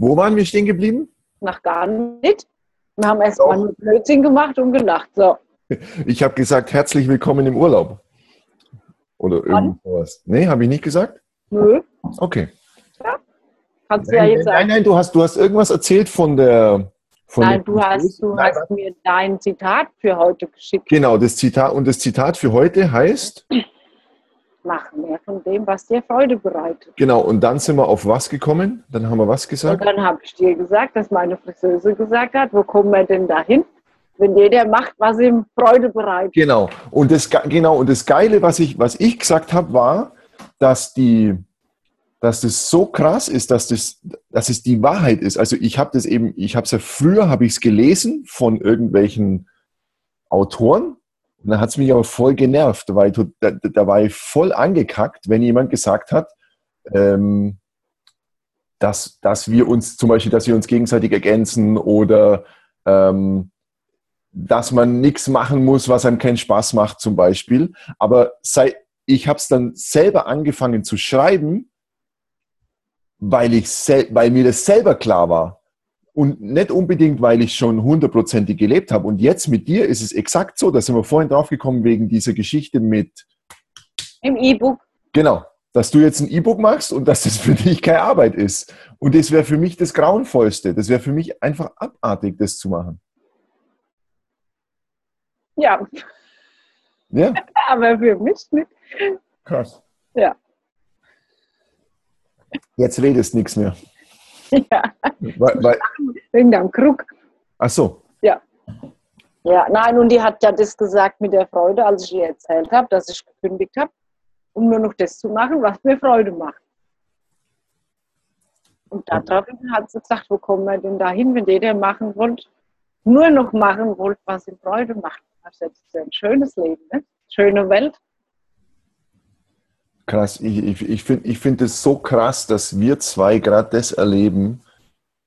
Wo waren wir stehen geblieben? Nach gar nicht. Wir haben erst mal nur Blödsinn gemacht und gelacht. So. Ich habe gesagt, herzlich willkommen im Urlaub. Oder irgendwas. Nee, habe ich nicht gesagt? Nö. Okay. Kannst du Nein, ja jetzt nein, sagen. nein, du hast, du hast irgendwas erzählt von der. Von Nein, du hast, du Nein, hast mir dein Zitat für heute geschickt. Genau, das Zitat. Und das Zitat für heute heißt, Mach mehr von dem, was dir Freude bereitet. genau, und dann sind wir auf was gekommen? Dann haben wir was Und gesagt? dann habe ich dir gesagt, dass meine Friseuse gesagt hat, wo kommen wir denn dahin, wenn jeder macht, was ihm Freude bereitet. Genau. Und das, Ge- genau, und das Geile, was ich, was ich gesagt habe, war, dass die, dass das so krass ist, dass das, dass es die Wahrheit ist. Also ich habe das eben, ich habe es ja früher, habe ich es gelesen von irgendwelchen Autoren. Und dann hat es mich aber voll genervt, weil da, da, da war ich voll angekackt, wenn jemand gesagt hat, ähm, dass, dass wir uns zum Beispiel, dass wir uns gegenseitig ergänzen oder ähm, dass man nichts machen muss, was einem keinen Spaß macht, zum Beispiel. Aber sei, ich habe es dann selber angefangen zu schreiben, weil, ich weil mir das selber klar war. Und nicht unbedingt, weil ich schon hundertprozentig gelebt habe. Und jetzt mit dir ist es exakt so, da sind wir vorhin draufgekommen wegen dieser Geschichte mit, Im E-Book. genau, dass du jetzt ein E-Book machst und dass das für dich keine Arbeit ist. Und das wäre für mich das Grauenvollste. Das wäre für mich einfach abartig, das zu machen. Ja, Ja, aber für mich nicht. krass. Ja. Jetzt redest nichts mehr. Ja, Weil, weil, wegen deinem Krug. ach so, Ja, nein, und die hat ja das gesagt mit der Freude, als ich ihr erzählt habe, dass ich gekündigt habe, um nur noch das zu machen, was mir Freude macht. Und daraufhin hat sie gesagt, wo kommen wir denn dahin, wenn jeder machen wollte, nur noch machen wollte, was ihm Freude macht. Das ist ja ein schönes Leben, ne? Schöne Welt. Krass. Ich, ich, ich finde ich find es so krass, dass wir zwei gerade das erleben,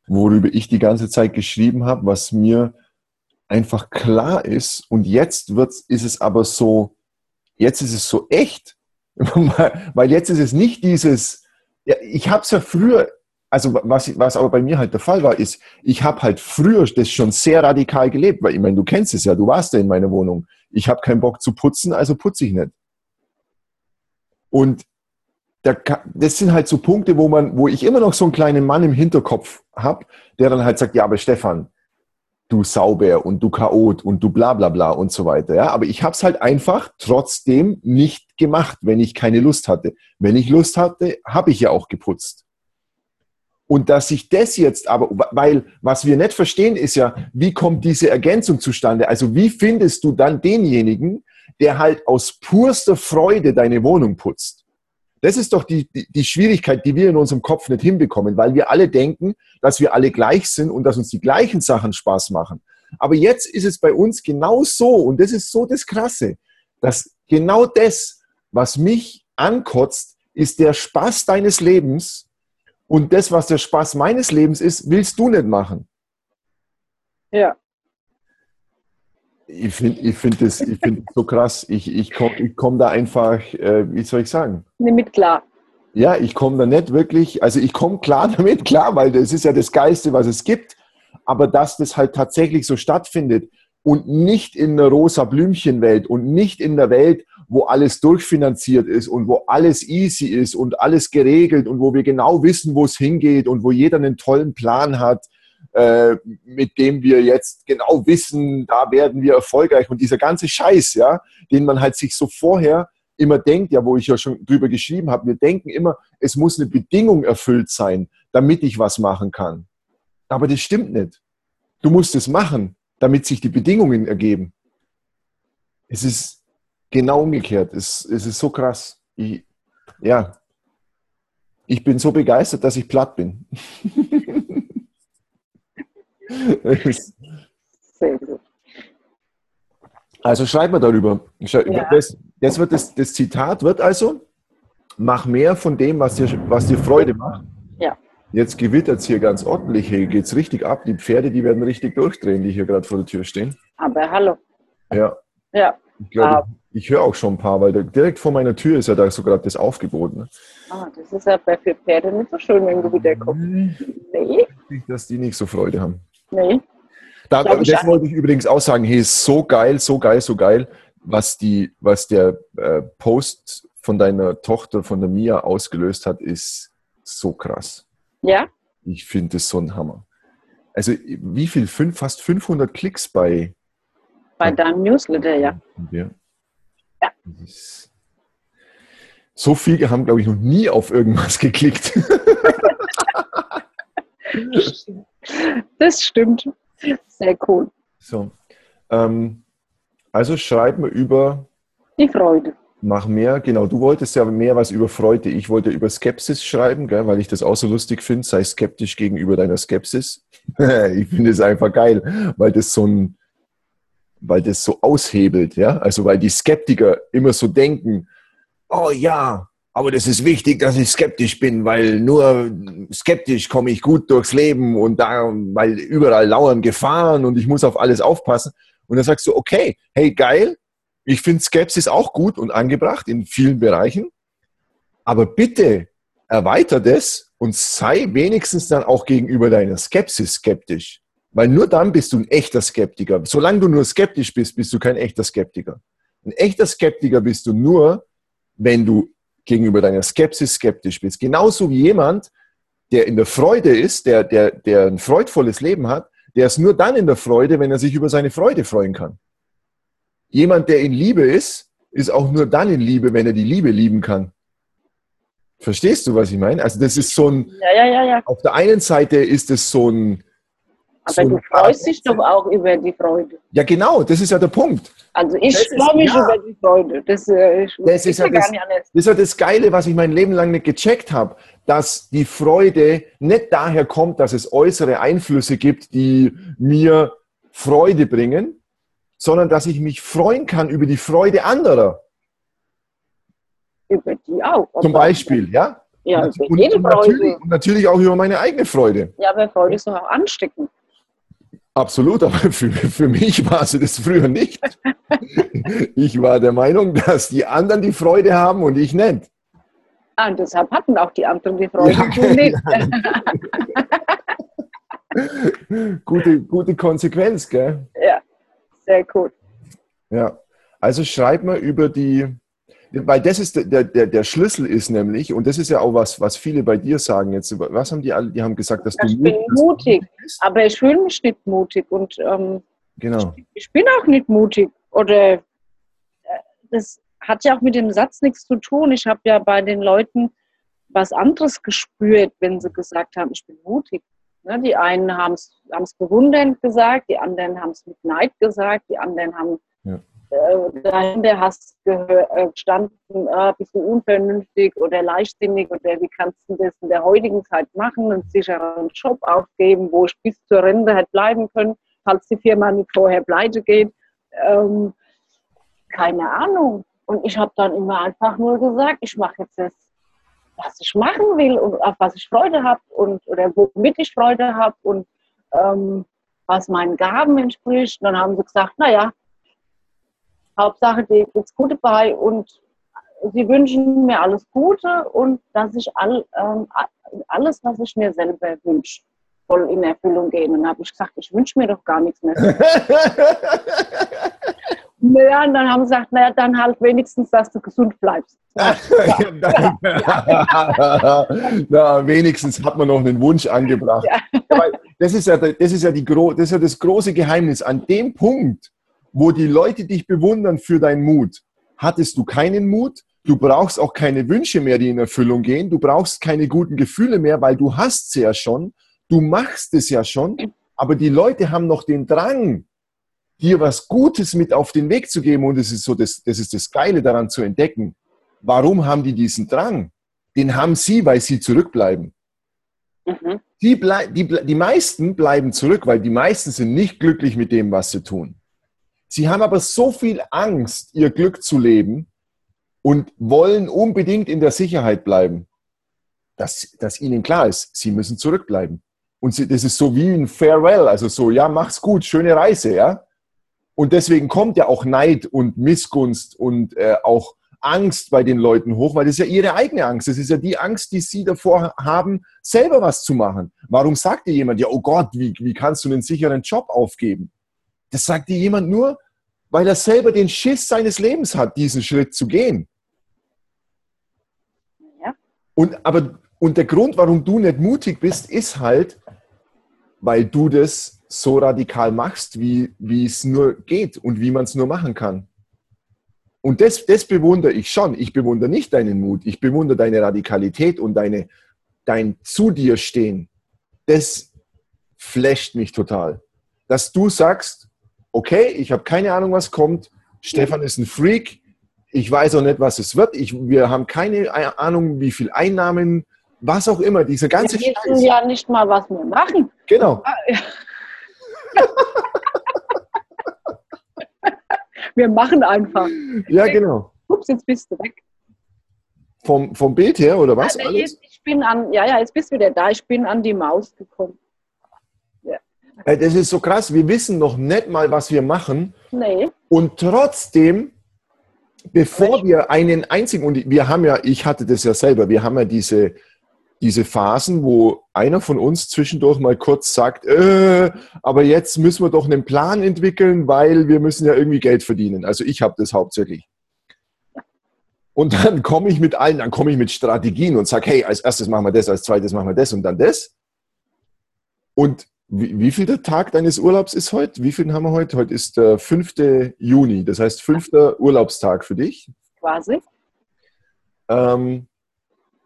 worüber ich die ganze Zeit geschrieben habe, was mir einfach klar ist. Und jetzt wird's, ist es aber so, jetzt ist es so echt. Weil weil jetzt ist es nicht dieses, ja, ich habe es ja früher, also was, was aber bei mir halt der Fall war, ist, ich habe halt früher das schon sehr radikal gelebt, weil ich meine, du kennst es ja, du warst ja in meiner Wohnung. Ich habe keinen Bock zu putzen, also putze ich nicht. Und das sind halt so Punkte, wo man, wo ich immer noch so einen kleinen Mann im Hinterkopf habe, der dann halt sagt, ja, aber Stefan, du Sauber und du Chaot und du bla bla bla und so weiter. Ja, aber ich habe es halt einfach trotzdem nicht gemacht, wenn ich keine Lust hatte. Wenn ich Lust hatte, habe ich ja auch geputzt. Und dass ich das jetzt aber, weil was wir nicht verstehen, ist ja, wie kommt diese Ergänzung zustande? Also wie findest du dann denjenigen, der halt aus purster Freude deine Wohnung putzt? Das ist doch die, die, die Schwierigkeit, die wir in unserem Kopf nicht hinbekommen, weil wir alle denken, dass wir alle gleich sind und dass uns die gleichen Sachen Spaß machen. Aber jetzt ist es bei uns genau so, und das ist so das Krasse, dass genau das, was mich ankotzt, ist der Spaß deines Lebens und das, was der Spaß meines Lebens ist, willst du nicht machen. Ja, Ich finde ich find das, ich find das so krass. Ich, ich komme ich komm da einfach, äh, wie soll ich sagen? nimm mit klar. Ja, ich komme da nicht wirklich, also ich komme klar damit, klar, weil das ist ja das Geiste, was es gibt. Aber dass das halt tatsächlich so stattfindet und nicht in der rosa Blümchenwelt und nicht in der Welt, wo alles durchfinanziert ist und wo alles easy ist und alles geregelt und wo wir genau wissen, wo es hingeht und wo jeder einen tollen Plan hat, äh, mit dem wir jetzt genau wissen, da werden wir erfolgreich und dieser ganze Scheiß, ja, den man halt sich so vorher immer denkt, ja, wo ich ja schon drüber geschrieben habe, wir denken immer, es muss eine Bedingung erfüllt sein, damit ich was machen kann. Aber das stimmt nicht. Du musst es machen, damit sich die Bedingungen ergeben. Es ist genau umgekehrt. Es, es ist so krass. Ich, ja, ich bin so begeistert, dass ich platt bin. Sehr gut. Also schreib mal darüber. Das, das, wird das, das Zitat wird also, mach mehr von dem, was dir, was dir Freude macht. Ja. Jetzt gewittert es hier ganz ordentlich. Hier geht es richtig ab. Die Pferde, die werden richtig durchdrehen, die hier gerade vor der Tür stehen. Aber hallo. Ja, Ja, ich glaube, ich höre auch schon ein paar, weil direkt vor meiner Tür ist ja da so gerade das Aufgebot. Ne? ah, das ist aber für Pferde nicht so schön, wenn du wieder kommst. Nee, nicht, dass die nicht so Freude haben. Nee. Da, ich das auch. wollte ich übrigens auch sagen. Hey, ist so geil, so geil, so geil, was, die, was der äh, Post von deiner Tochter, von der Mia ausgelöst hat, ist so krass. Ja? Ich finde das so ein Hammer. Also wie viel? Fünf, fast 500 Klicks bei Bei deinem Newsletter, ja. Ja. Ist- So viele haben, glaube ich, noch nie auf irgendwas geklickt. Das stimmt. Sehr cool. so. Ähm, also schreib mir über Die Freude. Mach mehr, genau. Du wolltest ja mehr was über Freude. Ich wollte über Skepsis schreiben, gell, weil ich das auch so lustig finde. Sei skeptisch gegenüber deiner Skepsis. ich finde es einfach geil, weil das so ein, weil das so aushebelt, ja. Also weil die Skeptiker immer so denken, oh ja, aber das ist wichtig, dass ich skeptisch bin, weil nur skeptisch komme ich gut durchs Leben und da, weil überall lauern Gefahren und ich muss auf alles aufpassen. Und dann sagst du, okay, hey, geil, ich finde Skepsis auch gut und angebracht in vielen Bereichen. Aber bitte erweiter das und sei wenigstens dann auch gegenüber deiner Skepsis skeptisch. Weil nur dann bist du ein echter Skeptiker. Solange du nur skeptisch bist, bist du kein echter Skeptiker. Ein echter Skeptiker bist du nur, wenn du gegenüber deiner Skepsis skeptisch bist. Genauso wie jemand, der in der Freude ist, der, der, der ein freudvolles Leben hat, der ist nur dann in der Freude, wenn er sich über seine Freude freuen kann. Jemand, der in Liebe ist, ist auch nur dann in Liebe, wenn er die Liebe lieben kann. Verstehst du, was ich meine? Also das ist so ein, Ja, ja, ja, ja. auf der einen Seite ist es so ein, Aber so du freust dich doch auch über die Freude. ja genau, das ist ja der Punkt. Also ich freue mich ja. über die Freude. Das, äh, ich, Das ist ja gar das-. Das ist ja das Geile, was ich mein Leben lang nicht gecheckt habe, dass die Freude nicht daher kommt, dass es äußere Einflüsse gibt, die mir Freude bringen, sondern dass ich mich freuen kann über die Freude anderer. Über die auch. Zum Beispiel, ja? Ja, und, über und, jede natürlich, Freude. und natürlich auch über meine eigene Freude. Ja, aber Freude ist doch auch ansteckend. Absolut, aber für, für mich war sie das früher nicht. Ich war der Meinung, dass die anderen die Freude haben und ich nicht. Ah, und deshalb hatten auch die anderen die Freude. Ja, du nicht. Gute, gute Konsequenz, gell? ja, sehr cool. Ja. Also schreib mal über die, weil das ist der, der, der Schlüssel ist nämlich, und das ist ja auch was, was viele bei dir sagen jetzt. Was haben die alle? Die haben gesagt, dass du Ich bin Mut- dass du mutig. bist. Aber ich fühle mich nicht mutig und ähm, Genau. ich bin auch nicht mutig. Oder äh, das hat ja auch mit dem Satz nichts zu tun. Ich habe ja bei den Leuten was anderes gespürt, wenn sie gesagt haben, ich bin mutig. Ne, die einen haben es bewundernd gesagt, die anderen haben es mit Neid gesagt, die anderen haben Ja. Äh, dahinter hast äh, gestanden, äh, bist du unvernünftig oder leichtsinnig oder wie kannst du das in der heutigen Zeit machen, einen sicheren Job aufgeben, wo ich bis zur Rente hätte bleiben können, falls die Firma nicht vorher pleite geht. Ähm, keine Ahnung. Und ich habe dann immer einfach nur gesagt, ich mache jetzt das, was ich machen will und auf was ich Freude habe und oder womit ich Freude habe und ähm, was meinen Gaben entspricht. Und dann haben sie gesagt, naja, Hauptsache, dir geht's gut dabei und sie wünschen mir alles Gute und dass ich all, ähm, alles, was ich mir selber wünsche, soll in Erfüllung gehen. Und dann habe ich gesagt, ich wünsche mir doch gar nichts mehr. Naja, und dann haben sie gesagt, naja, dann halt wenigstens, dass du gesund bleibst. Na, wenigstens hat man noch einen Wunsch angebracht. Ja. Das, ist ja, das, ist ja die, das ist ja das große Geheimnis. An dem Punkt, wo die Leute dich bewundern für deinen Mut, hattest du keinen Mut. Du brauchst auch keine Wünsche mehr, die in Erfüllung gehen. Du brauchst keine guten Gefühle mehr, weil du hast sie ja schon. Du machst es ja schon. Aber die Leute haben noch den Drang, dir was Gutes mit auf den Weg zu geben. Und das ist so, das, das ist das Geile daran zu entdecken. Warum haben die diesen Drang? Den haben sie, weil sie zurückbleiben. Mhm. Die, blei die, die meisten bleiben zurück, weil die meisten sind nicht glücklich mit dem, was sie tun. Sie haben aber so viel Angst, ihr Glück zu leben und wollen unbedingt in der Sicherheit bleiben, dass, dass ihnen klar ist, sie müssen zurückbleiben. Und sie, das ist so wie ein Farewell, also so, ja, mach's gut, schöne Reise, ja. Und deswegen kommt ja auch Neid und Missgunst und äh, auch Angst bei den Leuten hoch, weil das ist ja ihre eigene Angst. Das ist ja die Angst, die sie davor haben, selber was zu machen. Warum sagt dir jemand, ja, oh Gott, wie, wie kannst du einen sicheren Job aufgeben? Das sagt dir jemand nur, weil er selber den Schiss seines Lebens hat, diesen Schritt zu gehen. Ja. Und, aber, und der Grund, warum du nicht mutig bist, ist halt, weil du das so radikal machst, wie, wie es nur geht und wie man es nur machen kann. Und das, das bewundere ich schon. Ich bewundere nicht deinen Mut. Ich bewundere deine Radikalität und deine, dein zu dir stehen. Das flasht mich total. Dass du sagst, okay, ich habe keine Ahnung, was kommt. Stefan ist ein Freak. Ich weiß auch nicht, was es wird. Ich, wir haben keine Ahnung, wie viel Einnahmen, was auch immer. Diese ganze Wir wissen Scheiß. ja nicht mal, was wir machen. Genau. Wir machen einfach. Ja, genau. Ups, jetzt bist du weg. Vom, vom Bild her oder was? Also jetzt, ich bin an, ja, ja, jetzt bist du wieder da. Ich bin an die Maus gekommen. Ja. Das ist so krass. Wir wissen noch nicht mal, was wir machen. Nee. Und trotzdem, bevor wir einen einzigen, und wir haben ja, ich hatte das ja selber, wir haben ja diese diese Phasen, wo einer von uns zwischendurch mal kurz sagt, äh, aber jetzt müssen wir doch einen Plan entwickeln, weil wir müssen ja irgendwie Geld verdienen. Also ich habe das hauptsächlich. Und dann komme ich mit allen, dann komme ich mit Strategien und sage, hey, als erstes machen wir das, als zweites machen wir das und dann das. Und wie, wie viel der Tag deines Urlaubs ist heute? Wie viel haben wir heute? Heute ist der 5. Juni, das heißt fünfter Urlaubstag für dich. Quasi. Ähm,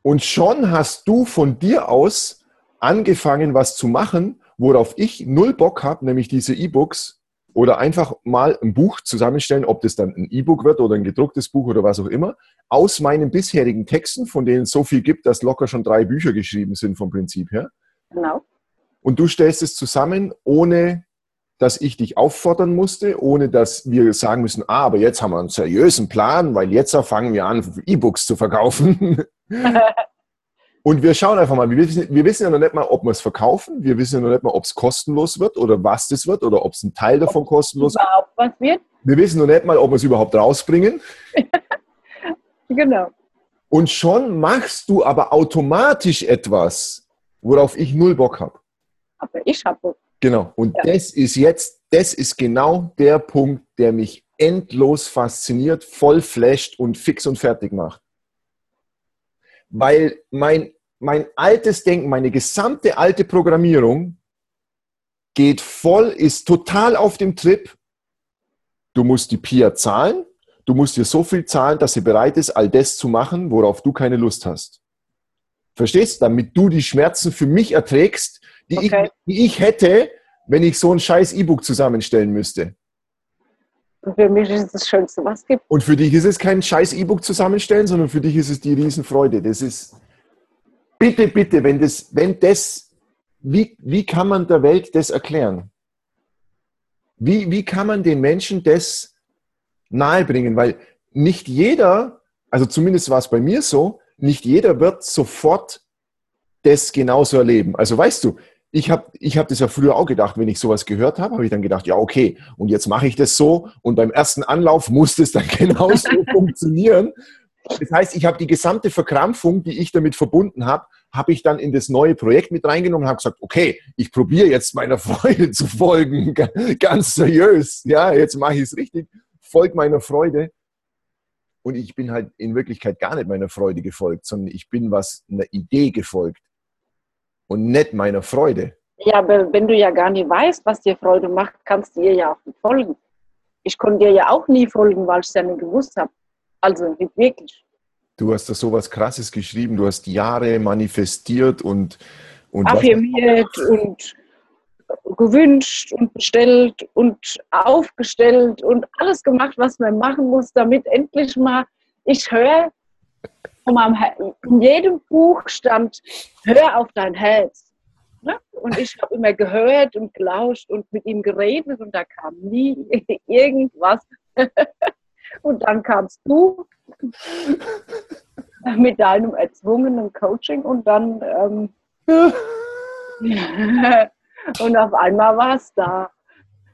und schon hast du von dir aus angefangen, was zu machen, worauf ich null Bock habe, nämlich diese E-Books oder einfach mal ein Buch zusammenstellen, ob das dann ein E-Book wird oder ein gedrucktes Buch oder was auch immer, aus meinen bisherigen Texten, von denen es so viel gibt, dass locker schon drei Bücher geschrieben sind vom Prinzip her. Genau. Und du stellst es zusammen, ohne dass ich dich auffordern musste, ohne dass wir sagen müssen, ah, aber jetzt haben wir einen seriösen Plan, weil jetzt fangen wir an, E-Books zu verkaufen. Und wir schauen einfach mal, wir wissen, wir wissen ja noch nicht mal, ob wir es verkaufen, wir wissen ja noch nicht mal, ob es kostenlos wird oder was das wird oder ob es ein Teil davon ob kostenlos überhaupt was wird. Wir wissen noch nicht mal, ob wir es überhaupt rausbringen. genau. Und schon machst du aber automatisch etwas, worauf ich null Bock habe. Aber ich habe. Genau. Und ja. das ist jetzt, das ist genau der Punkt, der mich endlos fasziniert, voll flasht und fix und fertig macht. Weil mein, mein altes Denken, meine gesamte alte Programmierung geht voll, ist total auf dem Trip. Du musst die Pia zahlen. Du musst dir so viel zahlen, dass sie bereit ist, all das zu machen, worauf du keine Lust hast. Verstehst? Damit du die Schmerzen für mich erträgst, die, okay. ich, die ich hätte, wenn ich so ein scheiß E-Book zusammenstellen müsste. Und für mich ist es das Schönste, was es gibt. Und für dich ist es kein scheiß E-Book zusammenstellen, sondern für dich ist es die Riesenfreude. Das ist, bitte, bitte, wenn das, wenn das, wie, wie kann man der Welt das erklären? Wie, wie kann man den Menschen das nahebringen? Weil nicht jeder, also zumindest war es bei mir so, nicht jeder wird sofort das genauso erleben. Also weißt du, ich habe ich hab das ja früher auch gedacht, wenn ich sowas gehört habe, habe ich dann gedacht, ja, okay, und jetzt mache ich das so und beim ersten Anlauf muss das dann genauso funktionieren. Das heißt, ich habe die gesamte Verkrampfung, die ich damit verbunden habe, habe ich dann in das neue Projekt mit reingenommen und habe gesagt, okay, ich probiere jetzt meiner Freude zu folgen, ganz seriös. Ja, jetzt mache ich es richtig, folge meiner Freude. Und ich bin halt in Wirklichkeit gar nicht meiner Freude gefolgt, sondern ich bin was einer Idee gefolgt und nicht meiner Freude. Ja, aber wenn du ja gar nicht weißt, was dir Freude macht, kannst du ihr ja auch nicht folgen. Ich konnte dir ja auch nie folgen, weil ich es ja nicht gewusst habe. Also nicht wirklich. Du hast da sowas Krasses geschrieben. Du hast Jahre manifestiert und, und affirmiert und gewünscht und bestellt und aufgestellt und alles gemacht, was man machen muss, damit endlich mal ich höre, in jedem Buch stand, hör auf dein Herz. Ne? Und ich habe immer gehört und gelauscht und mit ihm geredet und da kam nie irgendwas. Und dann kamst du mit deinem erzwungenen Coaching und dann ähm, und auf einmal war es da.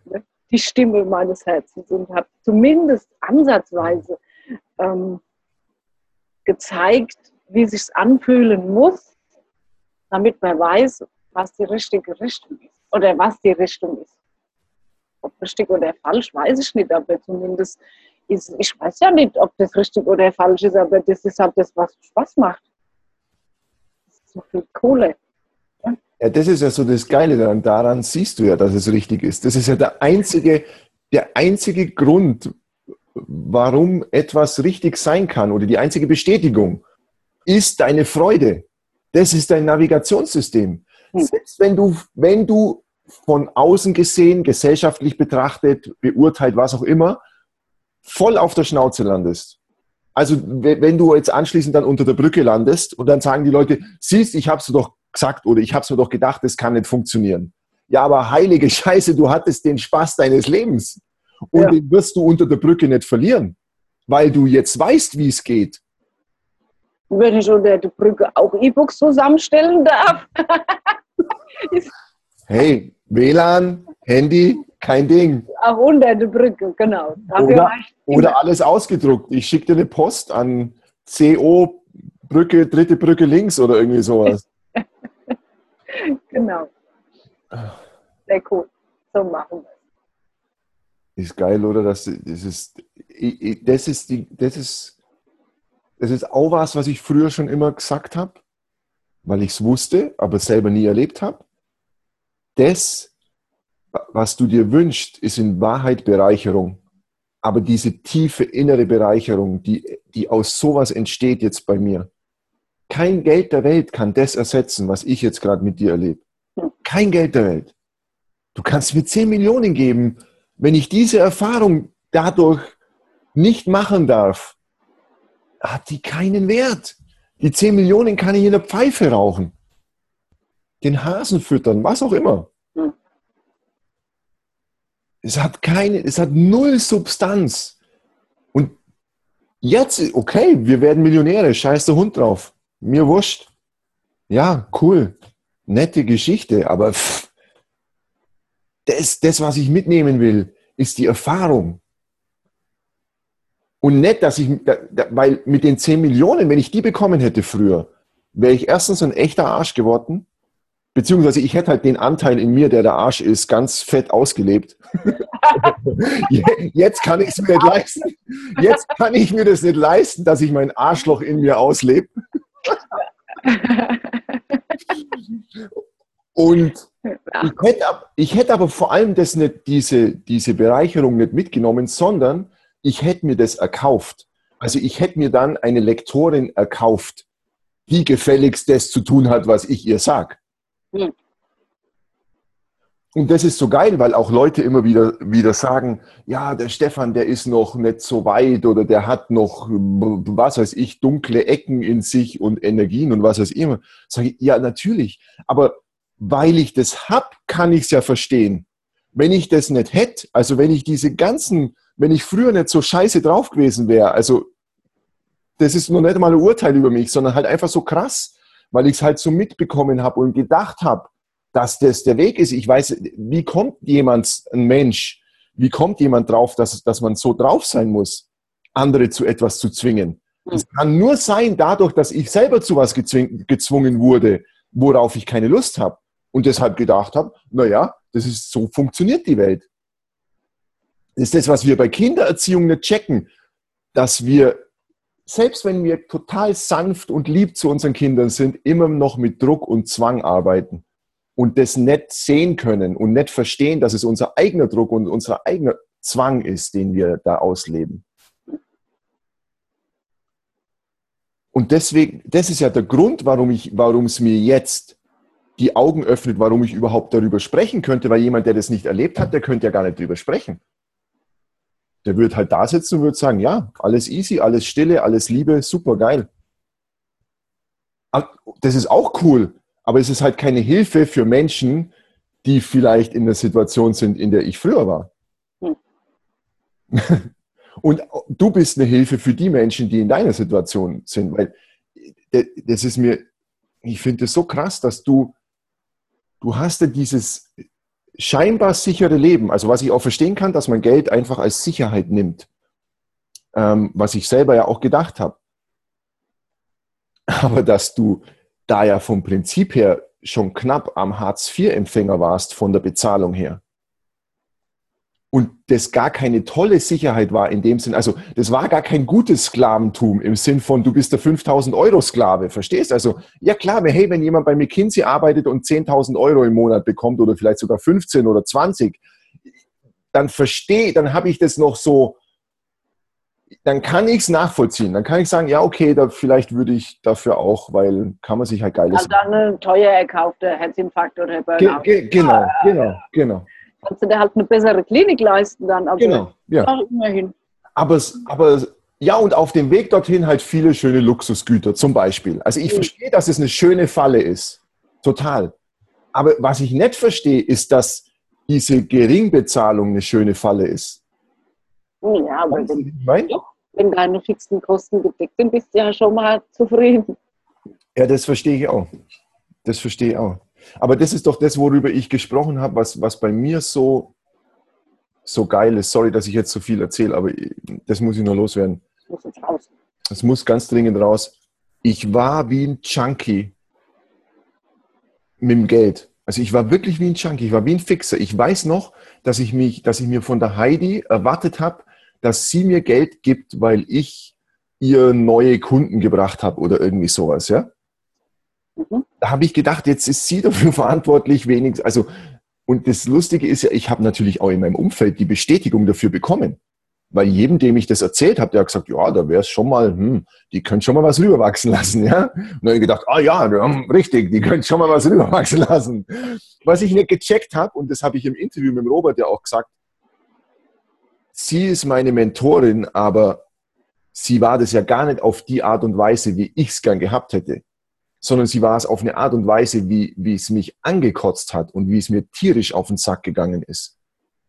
Ne? Die Stimme meines Herzens und habe zumindest ansatzweise ähm, gezeigt, wie sich anfühlen muss, damit man weiß, was die richtige Richtung ist oder was die Richtung ist. Ob richtig oder falsch, weiß ich nicht, aber zumindest ist, ich weiß ja nicht, ob das richtig oder falsch ist, aber das ist halt das, was Spaß macht. Das ist so viel Kohle. Ja, das ist ja so das Geile daran. Daran siehst du ja, dass es richtig ist. Das ist ja der einzige, der einzige Grund, warum etwas richtig sein kann oder die einzige Bestätigung ist deine Freude. Das ist dein Navigationssystem. Hm. Selbst wenn du, wenn du von außen gesehen, gesellschaftlich betrachtet, beurteilt, was auch immer, voll auf der Schnauze landest. Also wenn du jetzt anschließend dann unter der Brücke landest und dann sagen die Leute, siehst, ich hab's doch gesagt oder ich hab's mir doch gedacht, das kann nicht funktionieren. Ja, aber heilige Scheiße, du hattest den Spaß deines Lebens. Und ja. den wirst du unter der Brücke nicht verlieren, weil du jetzt weißt, wie es geht. Wenn ich unter der Brücke auch E-Books zusammenstellen darf. hey, WLAN, Handy, kein Ding. Auch unter der Brücke, genau. oder, oder alles ausgedruckt. Ich schicke dir eine Post an CO Brücke, dritte Brücke links oder irgendwie sowas. genau. Sehr cool. So machen wir ist geil, oder? Das, das, ist, das, ist die, das, ist, das ist auch was, was ich früher schon immer gesagt habe, weil ich es wusste, aber selber nie erlebt habe. Das, was du dir wünschst, ist in Wahrheit Bereicherung. Aber diese tiefe innere Bereicherung, die, die aus sowas entsteht jetzt bei mir, kein Geld der Welt kann das ersetzen, was ich jetzt gerade mit dir erlebe. Kein Geld der Welt. Du kannst mir 10 Millionen geben wenn ich diese Erfahrung dadurch nicht machen darf, hat die keinen Wert. Die 10 Millionen kann ich in der Pfeife rauchen, den Hasen füttern, was auch immer. Hm. Es hat keine, es hat null Substanz. Und jetzt, okay, wir werden Millionäre, scheiß der Hund drauf. Mir wurscht. Ja, cool. Nette Geschichte, aber pff, das, das, was ich mitnehmen will, ist die Erfahrung. Und nicht, dass ich, weil mit den 10 Millionen, wenn ich die bekommen hätte früher, wäre ich erstens ein echter Arsch geworden, beziehungsweise ich hätte halt den Anteil in mir, der der Arsch ist, ganz fett ausgelebt. Jetzt kann ich es mir nicht leisten. Jetzt kann ich mir das nicht leisten, dass ich mein Arschloch in mir auslebe. Und ich hätte, ich hätte aber vor allem das nicht, diese, diese Bereicherung nicht mitgenommen, sondern ich hätte mir das erkauft. Also ich hätte mir dann eine Lektorin erkauft, die gefälligst das zu tun hat, was ich ihr sage. Mhm. Und das ist so geil, weil auch Leute immer wieder, wieder sagen, ja, der Stefan, der ist noch nicht so weit oder der hat noch, was weiß ich, dunkle Ecken in sich und Energien und was weiß ich immer. Sage ich, ja, natürlich. Aber weil ich das hab, kann ich es ja verstehen. Wenn ich das nicht hätte, also wenn ich diese ganzen, wenn ich früher nicht so scheiße drauf gewesen wäre, also das ist nur nicht mal ein Urteil über mich, sondern halt einfach so krass, weil ich es halt so mitbekommen habe und gedacht habe, dass das der Weg ist. Ich weiß, wie kommt jemand, ein Mensch, wie kommt jemand drauf, dass, dass man so drauf sein muss, andere zu etwas zu zwingen? Es kann nur sein dadurch, dass ich selber zu was gezwungen wurde, worauf ich keine Lust habe und deshalb gedacht habe, naja, das ist, so funktioniert die Welt. Das ist das, was wir bei Kindererziehung nicht checken, dass wir, selbst wenn wir total sanft und lieb zu unseren Kindern sind, immer noch mit Druck und Zwang arbeiten und das nicht sehen können und nicht verstehen, dass es unser eigener Druck und unser eigener Zwang ist, den wir da ausleben. Und deswegen, das ist ja der Grund, warum ich, warum es mir jetzt die Augen öffnet, warum ich überhaupt darüber sprechen könnte, weil jemand, der das nicht erlebt hat, der könnte ja gar nicht darüber sprechen. Der würde halt da sitzen und würde sagen, ja, alles easy, alles Stille, alles Liebe, super geil. Das ist auch cool, aber es ist halt keine Hilfe für Menschen, die vielleicht in der Situation sind, in der ich früher war. Hm. Und du bist eine Hilfe für die Menschen, die in deiner Situation sind, weil das ist mir, ich finde es so krass, dass du du hast ja dieses scheinbar sichere Leben, also was ich auch verstehen kann, dass man Geld einfach als Sicherheit nimmt, ähm, was ich selber ja auch gedacht habe. Aber dass du da ja vom Prinzip her schon knapp am Hartz-IV-Empfänger warst von der Bezahlung her. Und das gar keine tolle Sicherheit war in dem Sinn, also das war gar kein gutes Sklaventum im Sinn von, du bist der 5000 Euro Sklave, verstehst? Also, ja klar, hey, wenn jemand bei McKinsey arbeitet und 10.000 Euro im Monat bekommt oder vielleicht sogar 15 oder 20, dann verstehe, dann habe ich das noch so, dann kann ich es nachvollziehen. Dann kann ich sagen, ja, okay, da, vielleicht würde ich dafür auch, weil kann man sich halt geiles. Also dann ein teuer erkaufter Herzinfarkt oder Burnout. Ge ge genau, ja, genau, genau. Kannst du dir halt eine bessere Klinik leisten dann. Aber genau, ja. immerhin. Aber, aber ja, und auf dem Weg dorthin halt viele schöne Luxusgüter zum Beispiel. Also ich mhm. verstehe, dass es eine schöne Falle ist. Total. Aber was ich nicht verstehe, ist, dass diese Geringbezahlung eine schöne Falle ist. Ja, aber wenn, wenn deine fixen Kosten gedeckt sind, bist du ja schon mal zufrieden. Ja, das verstehe ich auch. Das verstehe ich auch. Aber das ist doch das, worüber ich gesprochen habe, was, was bei mir so, so geil ist. Sorry, dass ich jetzt so viel erzähle, aber das muss ich nur loswerden. Das muss raus. Das muss ganz dringend raus. Ich war wie ein Junkie mit dem Geld. Also ich war wirklich wie ein Junkie, ich war wie ein Fixer. Ich weiß noch, dass ich mich, dass ich mir von der Heidi erwartet habe, dass sie mir Geld gibt, weil ich ihr neue Kunden gebracht habe oder irgendwie sowas, ja. Mhm. Da habe ich gedacht, jetzt ist sie dafür verantwortlich, wenigstens. Also, und das Lustige ist ja, ich habe natürlich auch in meinem Umfeld die Bestätigung dafür bekommen. Weil jedem, dem ich das erzählt habe, der hat gesagt, ja, da wäre es schon mal, hm, die können schon mal was rüberwachsen lassen, ja. Und dann habe ich gedacht, ah ja, richtig, die können schon mal was rüberwachsen lassen. Was ich nicht gecheckt habe, und das habe ich im Interview mit Robert ja auch gesagt, sie ist meine Mentorin, aber sie war das ja gar nicht auf die Art und Weise, wie ich es gern gehabt hätte, sondern sie war es auf eine Art und Weise, wie, wie es mich angekotzt hat und wie es mir tierisch auf den Sack gegangen ist.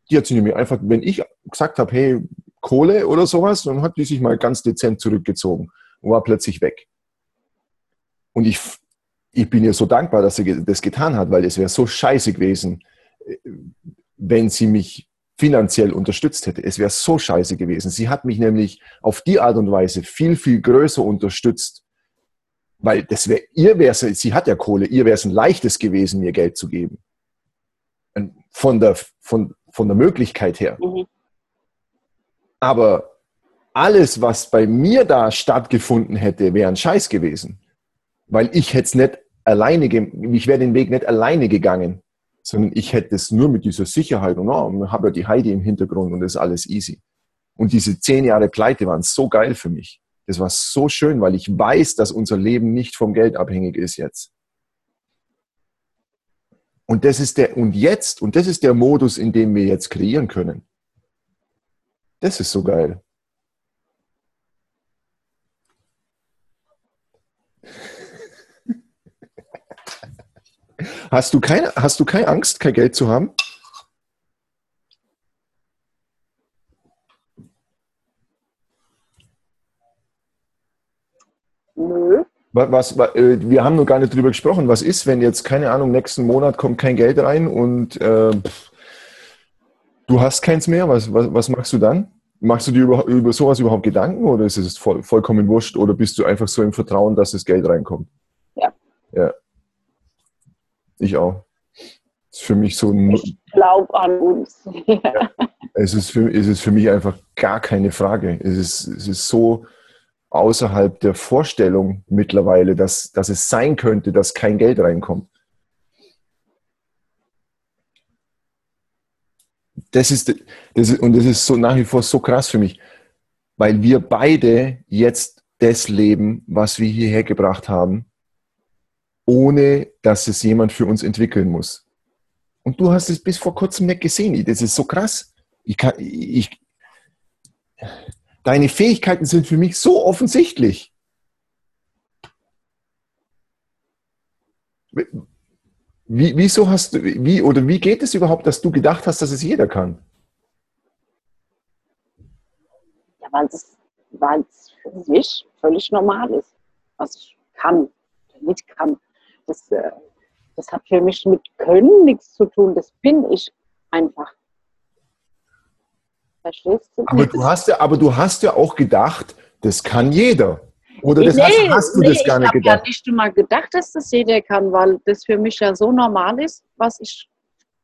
Die hat sie mir einfach, wenn ich gesagt habe, hey, Kohle oder sowas, dann hat die sich mal ganz dezent zurückgezogen und war plötzlich weg. Und ich, ich bin ihr so dankbar, dass sie das getan hat, weil es wäre so scheiße gewesen, äh, wenn sie mich finanziell unterstützt hätte. Es wäre so scheiße gewesen. Sie hat mich nämlich auf die Art und Weise viel, viel größer unterstützt, weil das wäre, ihr wäre sie hat ja Kohle, ihr wäre es ein leichtes gewesen, mir Geld zu geben. Von der, von, von der Möglichkeit her. Mhm. Aber alles, was bei mir da stattgefunden hätte, wäre ein Scheiß gewesen. Weil ich hätte es nicht alleine, ich wäre den Weg nicht alleine gegangen, sondern ich hätte es nur mit dieser Sicherheit und oh, habe ja die Heidi im Hintergrund und das ist alles easy. Und diese zehn Jahre Pleite waren so geil für mich. Das war so schön, weil ich weiß, dass unser Leben nicht vom Geld abhängig ist jetzt. Und das ist der, und jetzt, und das ist der Modus, in dem wir jetzt kreieren können. Das ist so geil. Hast du keine, hast du keine Angst, kein Geld zu haben? Nö. Was, was, äh, wir haben noch gar nicht drüber gesprochen. Was ist, wenn jetzt, keine Ahnung, nächsten Monat kommt kein Geld rein und äh, du hast keins mehr? Was, was, was machst du dann? Machst du dir über, über sowas überhaupt Gedanken oder ist es voll, vollkommen wurscht oder bist du einfach so im Vertrauen, dass das Geld reinkommt? Ja. Ja. Ich auch. Das ist für mich so ein. Ich glaube an uns. ja. es, ist für, es ist für mich einfach gar keine Frage. Es ist, es ist so außerhalb der Vorstellung mittlerweile, dass, dass es sein könnte, dass kein Geld reinkommt. das ist, das ist, und das ist so nach wie vor so krass für mich, weil wir beide jetzt das leben, was wir hierher gebracht haben, ohne dass es jemand für uns entwickeln muss. Und du hast es bis vor kurzem nicht gesehen. Das ist so krass. Ich kann, ich, deine Fähigkeiten sind für mich so offensichtlich. Wie, wieso hast du, wie, oder wie geht es überhaupt, dass du gedacht hast, dass es jeder kann? Ja, weil es, weil es für sich völlig normal ist, was ich kann, nicht kann. Das, äh, das hat für mich mit Können nichts zu tun, das bin ich einfach. Verstehst du? Aber du hast ja, aber du hast ja auch gedacht, das kann jeder. Oder das hast, hast, du nee, das gar nicht gedacht? Ich habe ja nicht mal gedacht, dass das jeder kann, weil das für mich ja so normal ist, was ich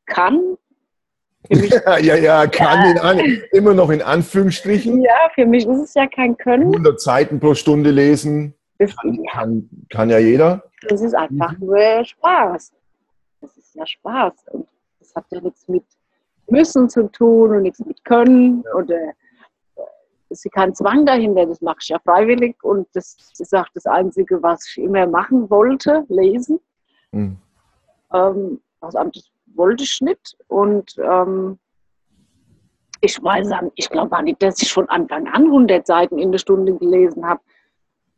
kann. ja, ja, ja, kann ja. In, immer noch in Anführungsstrichen. Ja, für mich ist es ja kein Können. 100 Seiten pro Stunde lesen, kann, kann, kann ja jeder. Das ist einfach mhm. nur Spaß. Das ist ja Spaß. Und das hat ja nichts mit müssen zu tun und nichts mit können oder es ist kein Zwang dahinter, das mache ich ja freiwillig und das ist auch das Einzige, was ich immer machen wollte, lesen. Mhm. Ähm, was anderes wollte ich nicht und ähm, ich weiß, ich glaube auch nicht, dass ich von Anfang an 100 Seiten in der Stunde gelesen habe.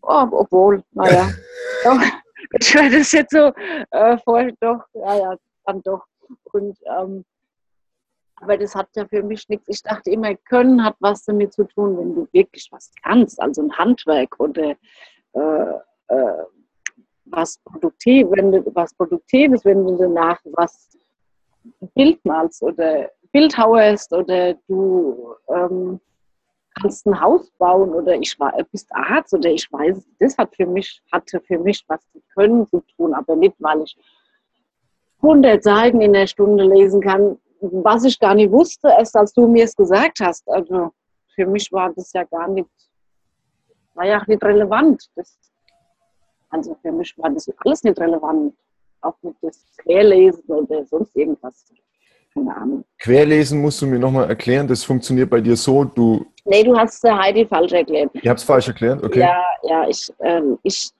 Oh, obwohl, naja, doch, ich höre das jetzt so äh, vor, doch, ja, ja, dann doch. Und ähm, aber das hat ja für mich nichts. Ich dachte immer, Können hat was damit zu tun, wenn du wirklich was kannst, also ein Handwerk oder äh, äh, was, produktiv, wenn du, was Produktives, wenn du danach was Bild malst oder Bildhauerst oder du ähm, kannst ein Haus bauen oder ich war, bist Arzt oder ich weiß, das hat für mich, hatte für mich was mit Können zu tun, aber nicht, weil ich 100 Seiten in der Stunde lesen kann, was ich gar nicht wusste, erst als du mir es gesagt hast. Also für mich war das ja gar nicht, war ja auch nicht relevant. Das, also für mich war das alles nicht relevant. Auch mit das Querlesen oder sonst irgendwas. Keine Ahnung. Querlesen musst du mir nochmal erklären, das funktioniert bei dir so, du. Nee, du hast Heidi falsch erklärt. Ich habe es falsch erklärt, okay. Ja, ja, ich, ähm, ich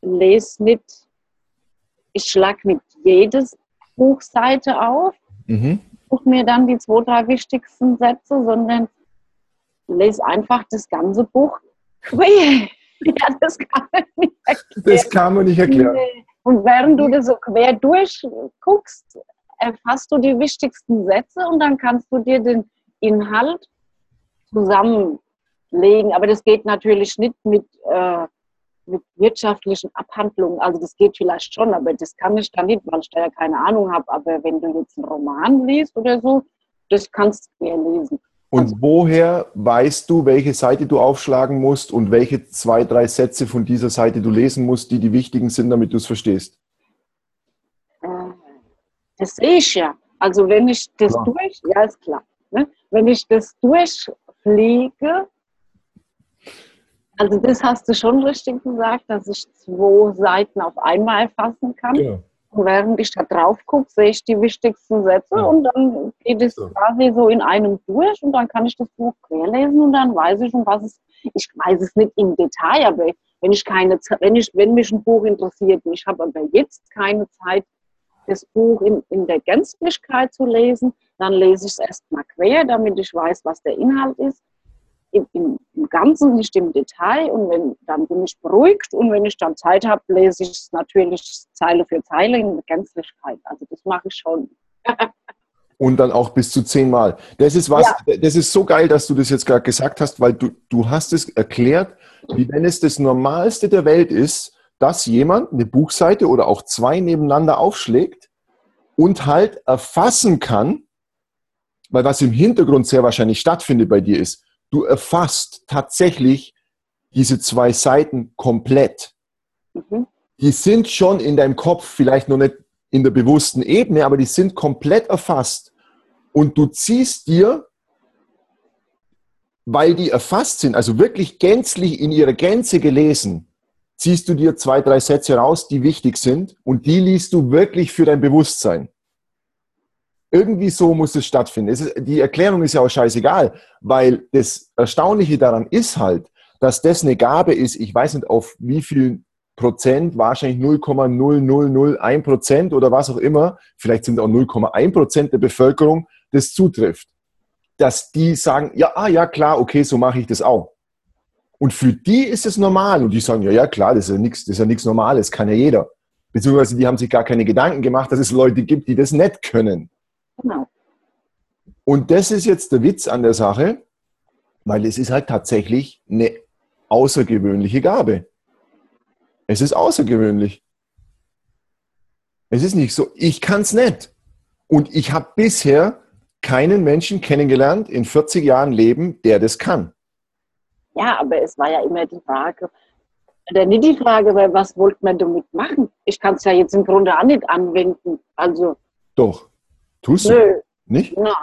lese nicht, ich schlage nicht jedes Buchseite auf, Mhm. Such mir dann die zwei, drei wichtigsten Sätze, sondern lese einfach das ganze Buch quer. Ja, das kann man nicht erklären. Das kann man nicht erklären. Und während du das so quer durchguckst, erfasst du die wichtigsten Sätze und dann kannst du dir den Inhalt zusammenlegen. Aber das geht natürlich nicht mit äh, mit wirtschaftlichen Abhandlungen, also das geht vielleicht schon, aber das kann ich dann nicht, weil ich da ja keine Ahnung habe. Aber wenn du jetzt einen Roman liest oder so, das kannst du mir lesen. Und also, woher weißt du, welche Seite du aufschlagen musst und welche zwei, drei Sätze von dieser Seite du lesen musst, die die wichtigen sind, damit du es verstehst? Äh, das sehe ich ja. Also wenn ich das klar. durch, ja ist klar. Ne? Wenn ich das durchfliege, also das hast du schon richtig gesagt, dass ich zwei Seiten auf einmal erfassen kann. Ja. Und während ich da drauf gucke, sehe ich die wichtigsten Sätze ja. und dann geht es ja. quasi so in einem durch und dann kann ich das Buch querlesen und dann weiß ich, um was es Ich weiß es nicht im Detail, aber wenn ich keine wenn ich, wenn mich ein Buch interessiert und ich habe aber jetzt keine Zeit, das Buch in, in der Gänzlichkeit zu lesen, dann lese ich es erstmal quer, damit ich weiß, was der Inhalt ist im, im, im, Ganzen, nicht im Detail. Und wenn, dann bin ich beruhigt. Und wenn ich dann Zeit habe, lese ich es natürlich Zeile für Zeile in Gänzlichkeit. Also das mache ich schon. Und dann auch bis zu zehnmal. Das ist was, ja. das ist so geil, dass du das jetzt gerade gesagt hast, weil du, du hast es erklärt, wie wenn es das Normalste der Welt ist, dass jemand eine Buchseite oder auch zwei nebeneinander aufschlägt und halt erfassen kann, weil was im Hintergrund sehr wahrscheinlich stattfindet bei dir ist, du erfasst tatsächlich diese zwei Seiten komplett. Mhm. Die sind schon in deinem Kopf, vielleicht noch nicht in der bewussten Ebene, aber die sind komplett erfasst. Und du ziehst dir, weil die erfasst sind, also wirklich gänzlich in ihrer Gänze gelesen, ziehst du dir zwei, drei Sätze raus, die wichtig sind und die liest du wirklich für dein Bewusstsein. Irgendwie so muss es stattfinden. Es ist, die Erklärung ist ja auch scheißegal, weil das Erstaunliche daran ist halt, dass das eine Gabe ist, ich weiß nicht auf wie viel Prozent, wahrscheinlich 0,0001 Prozent oder was auch immer, vielleicht sind auch 0,1 Prozent der Bevölkerung, das zutrifft. Dass die sagen, ja, ah, ja, klar, okay, so mache ich das auch. Und für die ist es normal. Und die sagen, ja, ja, klar, das ist ja nichts, das ist ja nichts Normales, kann ja jeder. Beziehungsweise die haben sich gar keine Gedanken gemacht, dass es Leute gibt, die das nicht können. Genau. Und das ist jetzt der Witz an der Sache, weil es ist halt tatsächlich eine außergewöhnliche Gabe. Es ist außergewöhnlich. Es ist nicht so, ich kann es nicht. Und ich habe bisher keinen Menschen kennengelernt in 40 Jahren Leben, der das kann. Ja, aber es war ja immer die Frage, Dann nicht die Frage, weil was wollte man damit machen? Ich kann es ja jetzt im Grunde auch nicht anwenden. Also. Doch. Tust du? Nö. Nicht? Na,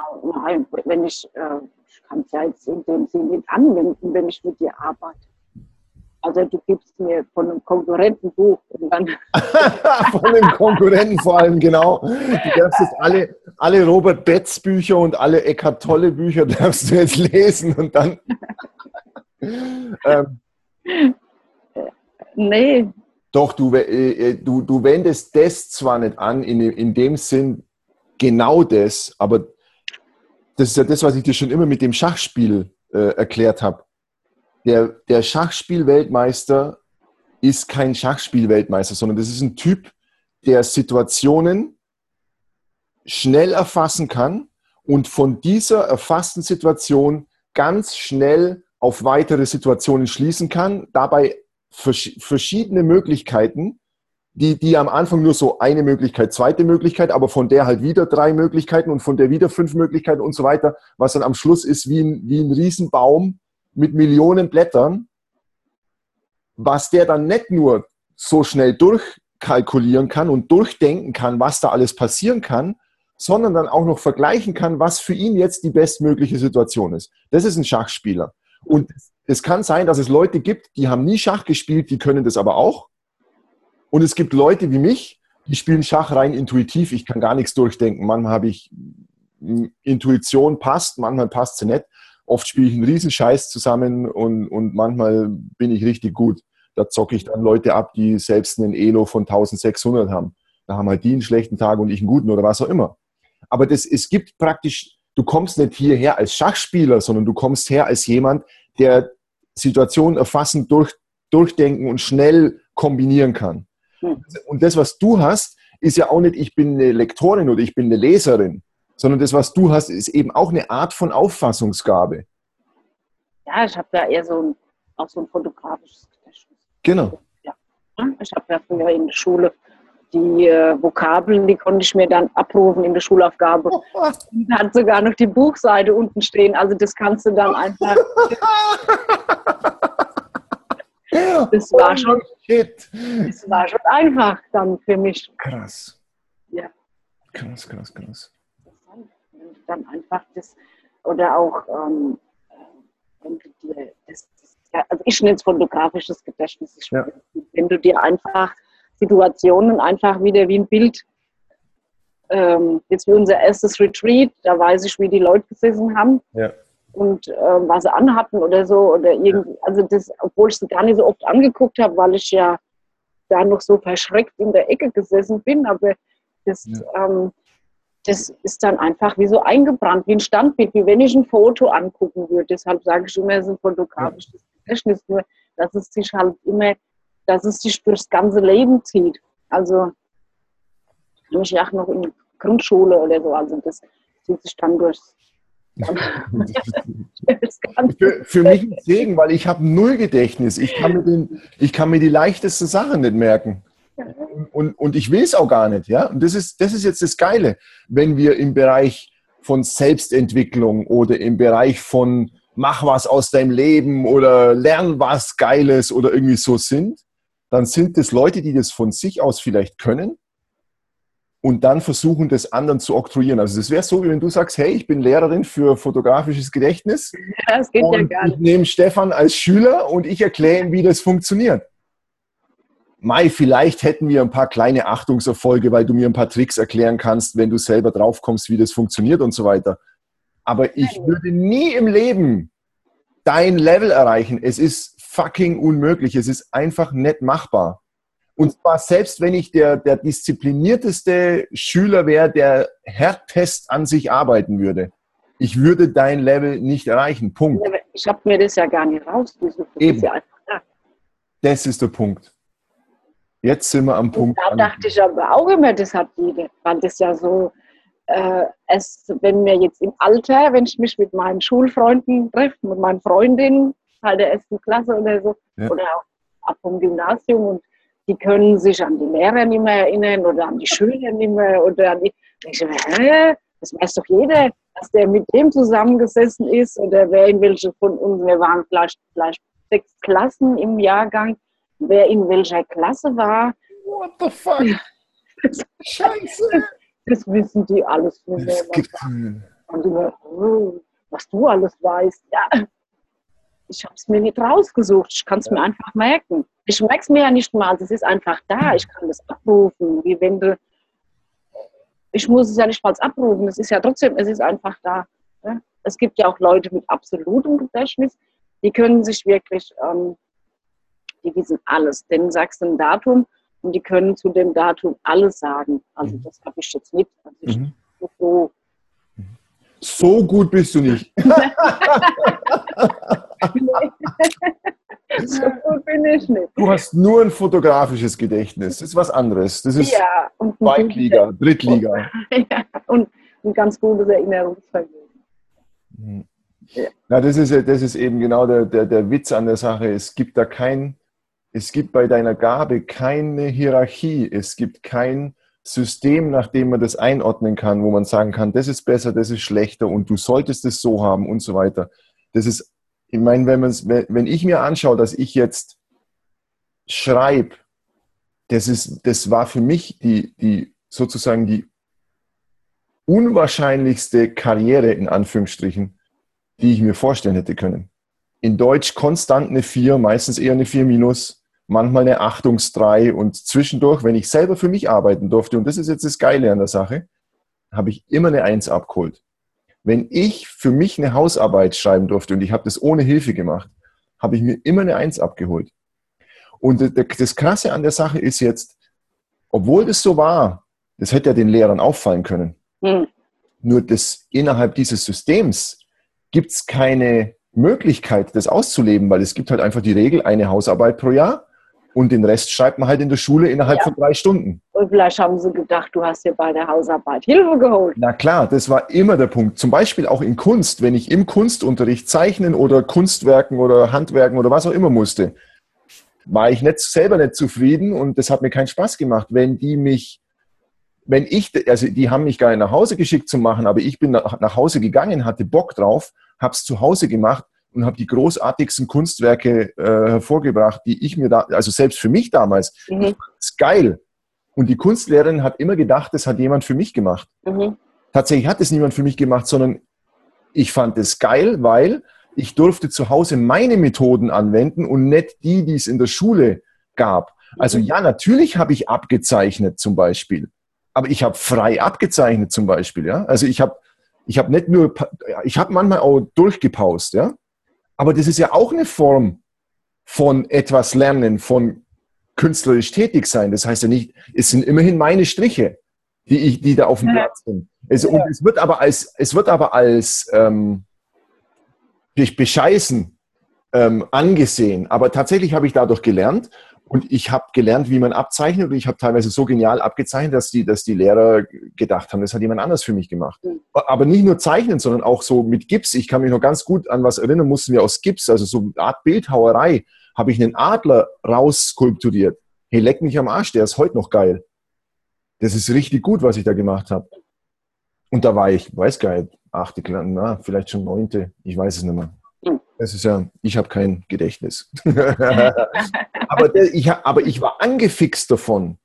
nein, wenn ich, äh, ich kann es ja jetzt in dem Sinne nicht anwenden, wenn ich mit dir arbeite. Also du gibst mir von einem Konkurrenten Buch und dann. von einem Konkurrenten vor allem, genau. Du darfst jetzt alle, alle Robert Betz Bücher und alle Eckhart Tolle Bücher darfst du jetzt lesen und dann. ähm, nee. Doch, du, äh, du, du wendest das zwar nicht an, in, in dem Sinn genau das, aber das ist ja das, was ich dir schon immer mit dem Schachspiel äh, erklärt habe der, der Schachspielweltmeister ist kein Schachspielweltmeister, sondern das ist ein Typ, der Situationen schnell erfassen kann und von dieser erfassten Situation ganz schnell auf weitere Situationen schließen kann, dabei verschiedene Möglichkeiten, die, die am Anfang nur so eine Möglichkeit, zweite Möglichkeit, aber von der halt wieder drei Möglichkeiten und von der wieder fünf Möglichkeiten und so weiter, was dann am Schluss ist wie ein, wie ein Riesenbaum, mit Millionen Blättern, was der dann nicht nur so schnell durchkalkulieren kann und durchdenken kann, was da alles passieren kann, sondern dann auch noch vergleichen kann, was für ihn jetzt die bestmögliche Situation ist. Das ist ein Schachspieler. Und es kann sein, dass es Leute gibt, die haben nie Schach gespielt, die können das aber auch. Und es gibt Leute wie mich, die spielen Schach rein intuitiv. Ich kann gar nichts durchdenken. Manchmal habe ich Intuition passt, manchmal passt sie nicht. Oft spiele ich einen Riesenscheiß zusammen und, und manchmal bin ich richtig gut. Da zocke ich dann Leute ab, die selbst einen Elo von 1600 haben. Da haben halt die einen schlechten Tag und ich einen guten oder was auch immer. Aber das, es gibt praktisch, du kommst nicht hierher als Schachspieler, sondern du kommst her als jemand, der Situationen erfassen, durch, durchdenken und schnell kombinieren kann. Hm. Und das, was du hast, ist ja auch nicht, ich bin eine Lektorin oder ich bin eine Leserin, sondern das, was du hast, ist eben auch eine Art von Auffassungsgabe. Ja, ich habe ja eher so ein, auch so ein fotografisches Gedächtnis. Genau. Ja. Ich habe ja früher in der Schule die äh, Vokabeln, die konnte ich mir dann abrufen in der Schulaufgabe. Und hat sogar noch die Buchseite unten stehen. Also das kannst du dann einfach. das war schon, das war schon einfach dann für mich. Krass. Ja. Krass, krass, krass dann einfach das, oder auch, ähm, wenn du dir das, also ich nenne es fotografisches Gedächtnis, ja. wenn du dir einfach Situationen einfach wieder wie ein Bild, ähm, jetzt wie unser erstes Retreat, da weiß ich, wie die Leute gesessen haben. Ja. Und äh, was sie anhatten oder so, oder irgendwie, also das, obwohl ich sie gar nicht so oft angeguckt habe, weil ich ja da noch so verschreckt in der Ecke gesessen bin, aber das, ja. ähm, das ist dann einfach wie so eingebrannt, wie ein Standbild, wie wenn ich ein Foto angucken würde. Deshalb sage ich immer, es ist ein fotografisches Gedächtnis, nur dass es sich halt immer, dass es sich durchs ganze Leben zieht. Also ich ja auch noch in Grundschule oder so, also das zieht sich dann durchs für, für, mich ein Segen, weil ich habe null Gedächtnis. Ich kann, mir den, ich kann mir die leichtesten Sachen nicht merken. Und, und ich will es auch gar nicht. Ja? Und das ist, das ist jetzt das Geile, wenn wir im Bereich von Selbstentwicklung oder im Bereich von mach was aus deinem Leben oder lern was Geiles oder irgendwie so sind, dann sind das Leute, die das von sich aus vielleicht können und dann versuchen, das anderen zu oktroyieren. Also das wäre so, wie wenn du sagst, hey, ich bin Lehrerin für fotografisches Gedächtnis. Das geht ja gar nicht. Ich nehme Stefan als Schüler und ich erkläre ihm, wie das funktioniert. Mai, vielleicht hätten wir ein paar kleine Achtungserfolge, weil du mir ein paar Tricks erklären kannst, wenn du selber drauf kommst, wie das funktioniert und so weiter. Aber ich würde nie im Leben dein Level erreichen. Es ist fucking unmöglich. Es ist einfach nicht machbar. Und zwar selbst wenn ich der, der disziplinierteste Schüler wäre, der härtest an sich arbeiten würde. Ich würde dein Level nicht erreichen. Punkt. Ich habe mir das ja gar nicht rausgesucht. Das Eben. Ist ja das ist der Punkt. Jetzt sind wir am Punkt. Und da dachte ich aber auch immer, das hat jeder, weil das ja so, äh, es, wenn mir jetzt im Alter, wenn ich mich mit meinen Schulfreunden treffe, mit meinen Freundinnen, halt der ersten Klasse oder so, ja. oder auch ab vom Gymnasium und die können sich an die Lehrer nicht mehr erinnern oder an die Schüler nicht mehr oder an die, ich mir, hä? das weiß doch jeder, dass der mit dem zusammengesessen ist oder wer in welche von uns, wir waren vielleicht, vielleicht sechs Klassen im Jahrgang, wer in welcher Klasse war. What the fuck? Scheiße! Das wissen die alles. Es gibt, oh, was du alles weißt. Ja, ich habe es mir nicht rausgesucht. Ich kann es mir einfach merken. Ich merke es mir ja nicht mal. Es ist einfach da. Ich kann das abrufen. Wie wenn du. Ich muss es ja nicht mal abrufen. Es ist ja trotzdem, es ist einfach da. Ne? Es gibt ja auch Leute mit absolutem Gedächtnis, die können sich wirklich, ähm, die wissen alles. Denen sagst du ein Datum und die können zu dem Datum alles sagen. Also Mhm. das habe ich jetzt nicht. Also ich Mhm. so, So gut bist du nicht. so gut bin ich nicht. Du hast nur ein fotografisches Gedächtnis. Das ist was anderes. Das ist Ja, Zweitliga, Drittliga. ja, und ein ganz gutes Erinnerungsvermögen. Ja, das ist, das ist eben genau der, der, der Witz an der Sache. Es gibt da kein, es gibt bei deiner Gabe keine Hierarchie. Es gibt kein System, nach dem man das einordnen kann, wo man sagen kann, das ist besser, das ist schlechter und du solltest es so haben und so weiter. Das ist, ich meine, wenn, man's, wenn wenn ich mir anschaue, dass ich jetzt schreibe, das, ist, das war für mich die, die sozusagen die unwahrscheinlichste Karriere in Anführungsstrichen, die ich mir vorstellen hätte können. In Deutsch konstant eine 4, meistens eher eine 4 minus, manchmal eine Achtungsdrei und zwischendurch, wenn ich selber für mich arbeiten durfte, und das ist jetzt das Geile an der Sache, habe ich immer eine 1 abgeholt. Wenn ich für mich eine Hausarbeit schreiben durfte und ich habe das ohne Hilfe gemacht, habe ich mir immer eine 1 abgeholt. Und das- Krasse an der Sache ist jetzt, obwohl das so war, das hätte ja den Lehrern auffallen können, Hm. nur das innerhalb dieses Systems gibt es keine Möglichkeit, das auszuleben, weil es gibt halt einfach die Regel, eine Hausarbeit pro Jahr und den Rest schreibt man halt in der Schule innerhalb Ja. von drei Stunden. Und vielleicht haben sie gedacht, du hast dir bei der Hausarbeit Hilfe geholt. Na klar, das war immer der Punkt. Zum Beispiel auch in Kunst, wenn ich im Kunstunterricht zeichnen oder Kunstwerken oder Handwerken oder was auch immer musste, war ich nicht, selber nicht zufrieden und das hat mir keinen Spaß gemacht, wenn die mich, wenn ich, also die haben mich gar nicht nach Hause geschickt zu machen, aber ich bin nach, nach Hause gegangen, hatte Bock drauf, hab's zu Hause gemacht und habe die großartigsten Kunstwerke äh, hervorgebracht, die ich mir da, also selbst für mich damals, Mhm. ist geil. Und die Kunstlehrerin hat immer gedacht, das hat jemand für mich gemacht Mhm. tatsächlich hat es niemand für mich gemacht, sondern ich fand es geil, weil ich durfte zu Hause meine Methoden anwenden und nicht die, die es in der Schule gab. Also Mhm. ja, natürlich habe ich abgezeichnet zum Beispiel, aber ich habe frei abgezeichnet zum Beispiel. Ja, also ich habe ich habe nicht nur, ich habe manchmal auch durchgepaust, ja, aber das ist ja auch eine Form von etwas lernen, von künstlerisch tätig sein. Das heißt ja nicht, es sind immerhin meine Striche, die ich, die da auf dem Ja. Platz sind. Es, und es wird aber als, es wird aber als ähm, be- bescheißen ähm, angesehen. Aber tatsächlich habe ich dadurch gelernt und ich habe gelernt, wie man abzeichnet und ich habe teilweise so genial abgezeichnet, dass die, dass die Lehrer gedacht haben, das hat jemand anders für mich gemacht. Mhm. Aber nicht nur zeichnen, sondern auch so mit Gips. Ich kann mich noch ganz gut an was erinnern, mussten wir aus Gips, also so eine Art Bildhauerei, habe ich einen Adler rausskulpturiert. Hey, leck mich am Arsch, der ist heute noch geil. Das ist richtig gut, was ich da gemacht habe. Und da war ich, weiß gar nicht, achte, Kla- na, vielleicht schon neunte, ich weiß es nicht mehr. Das ist ja, ich habe kein Gedächtnis. aber, der, ich, aber ich war angefixt davon.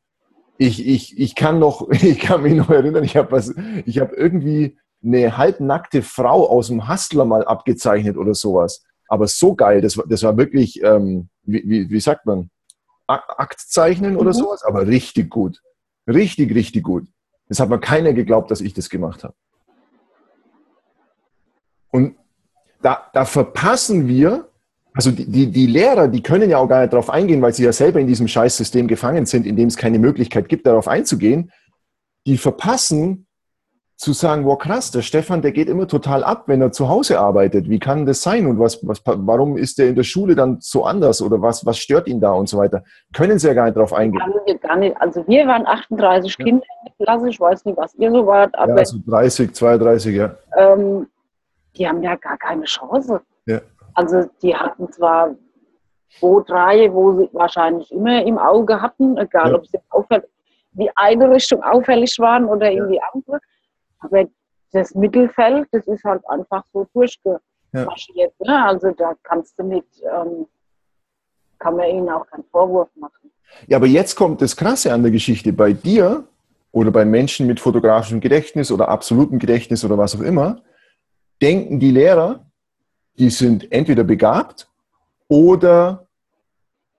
Ich, ich, ich kann noch, ich kann mich noch erinnern, ich habe was, ich habe irgendwie eine halbnackte Frau aus dem Hustler mal abgezeichnet oder sowas. Aber so geil, das war, das war wirklich, ähm, wie, wie, wie sagt man, Ak- Aktzeichnen oder Mhm. sowas, aber richtig gut. Richtig, richtig gut. Das hat mir keiner geglaubt, dass ich das gemacht habe. Und da, da verpassen wir, also die, die, die Lehrer, die können ja auch gar nicht darauf eingehen, weil sie ja selber in diesem Scheißsystem gefangen sind, in dem es keine Möglichkeit gibt, darauf einzugehen. Die verpassen zu sagen, wow krass, der Stefan, der geht immer total ab, wenn er zu Hause arbeitet. Wie kann das sein und was, was, warum ist der in der Schule dann so anders oder was, was stört ihn da und so weiter? Können sie ja gar nicht darauf eingehen. Haben wir gar nicht. Also wir waren 38 Ja. Kinder in der Klasse. Ich weiß nicht, was ihr so wart, Ja, aber also 30, 32, ja. ähm, die haben ja gar keine Chance. Ja. Also die hatten zwar zwei, drei, wo sie wahrscheinlich immer im Auge hatten, egal Ja. ob sie auffällig, die eine Richtung auffällig waren oder in die andere. Aber das Mittelfeld, das ist halt einfach so durchgemarschiert. Ne? Also da kannst du mit, ähm, kann man ihnen auch keinen Vorwurf machen. Ja, aber jetzt kommt das Krasse an der Geschichte. Bei dir oder bei Menschen mit fotografischem Gedächtnis oder absolutem Gedächtnis oder was auch immer, denken die Lehrer, die sind entweder begabt oder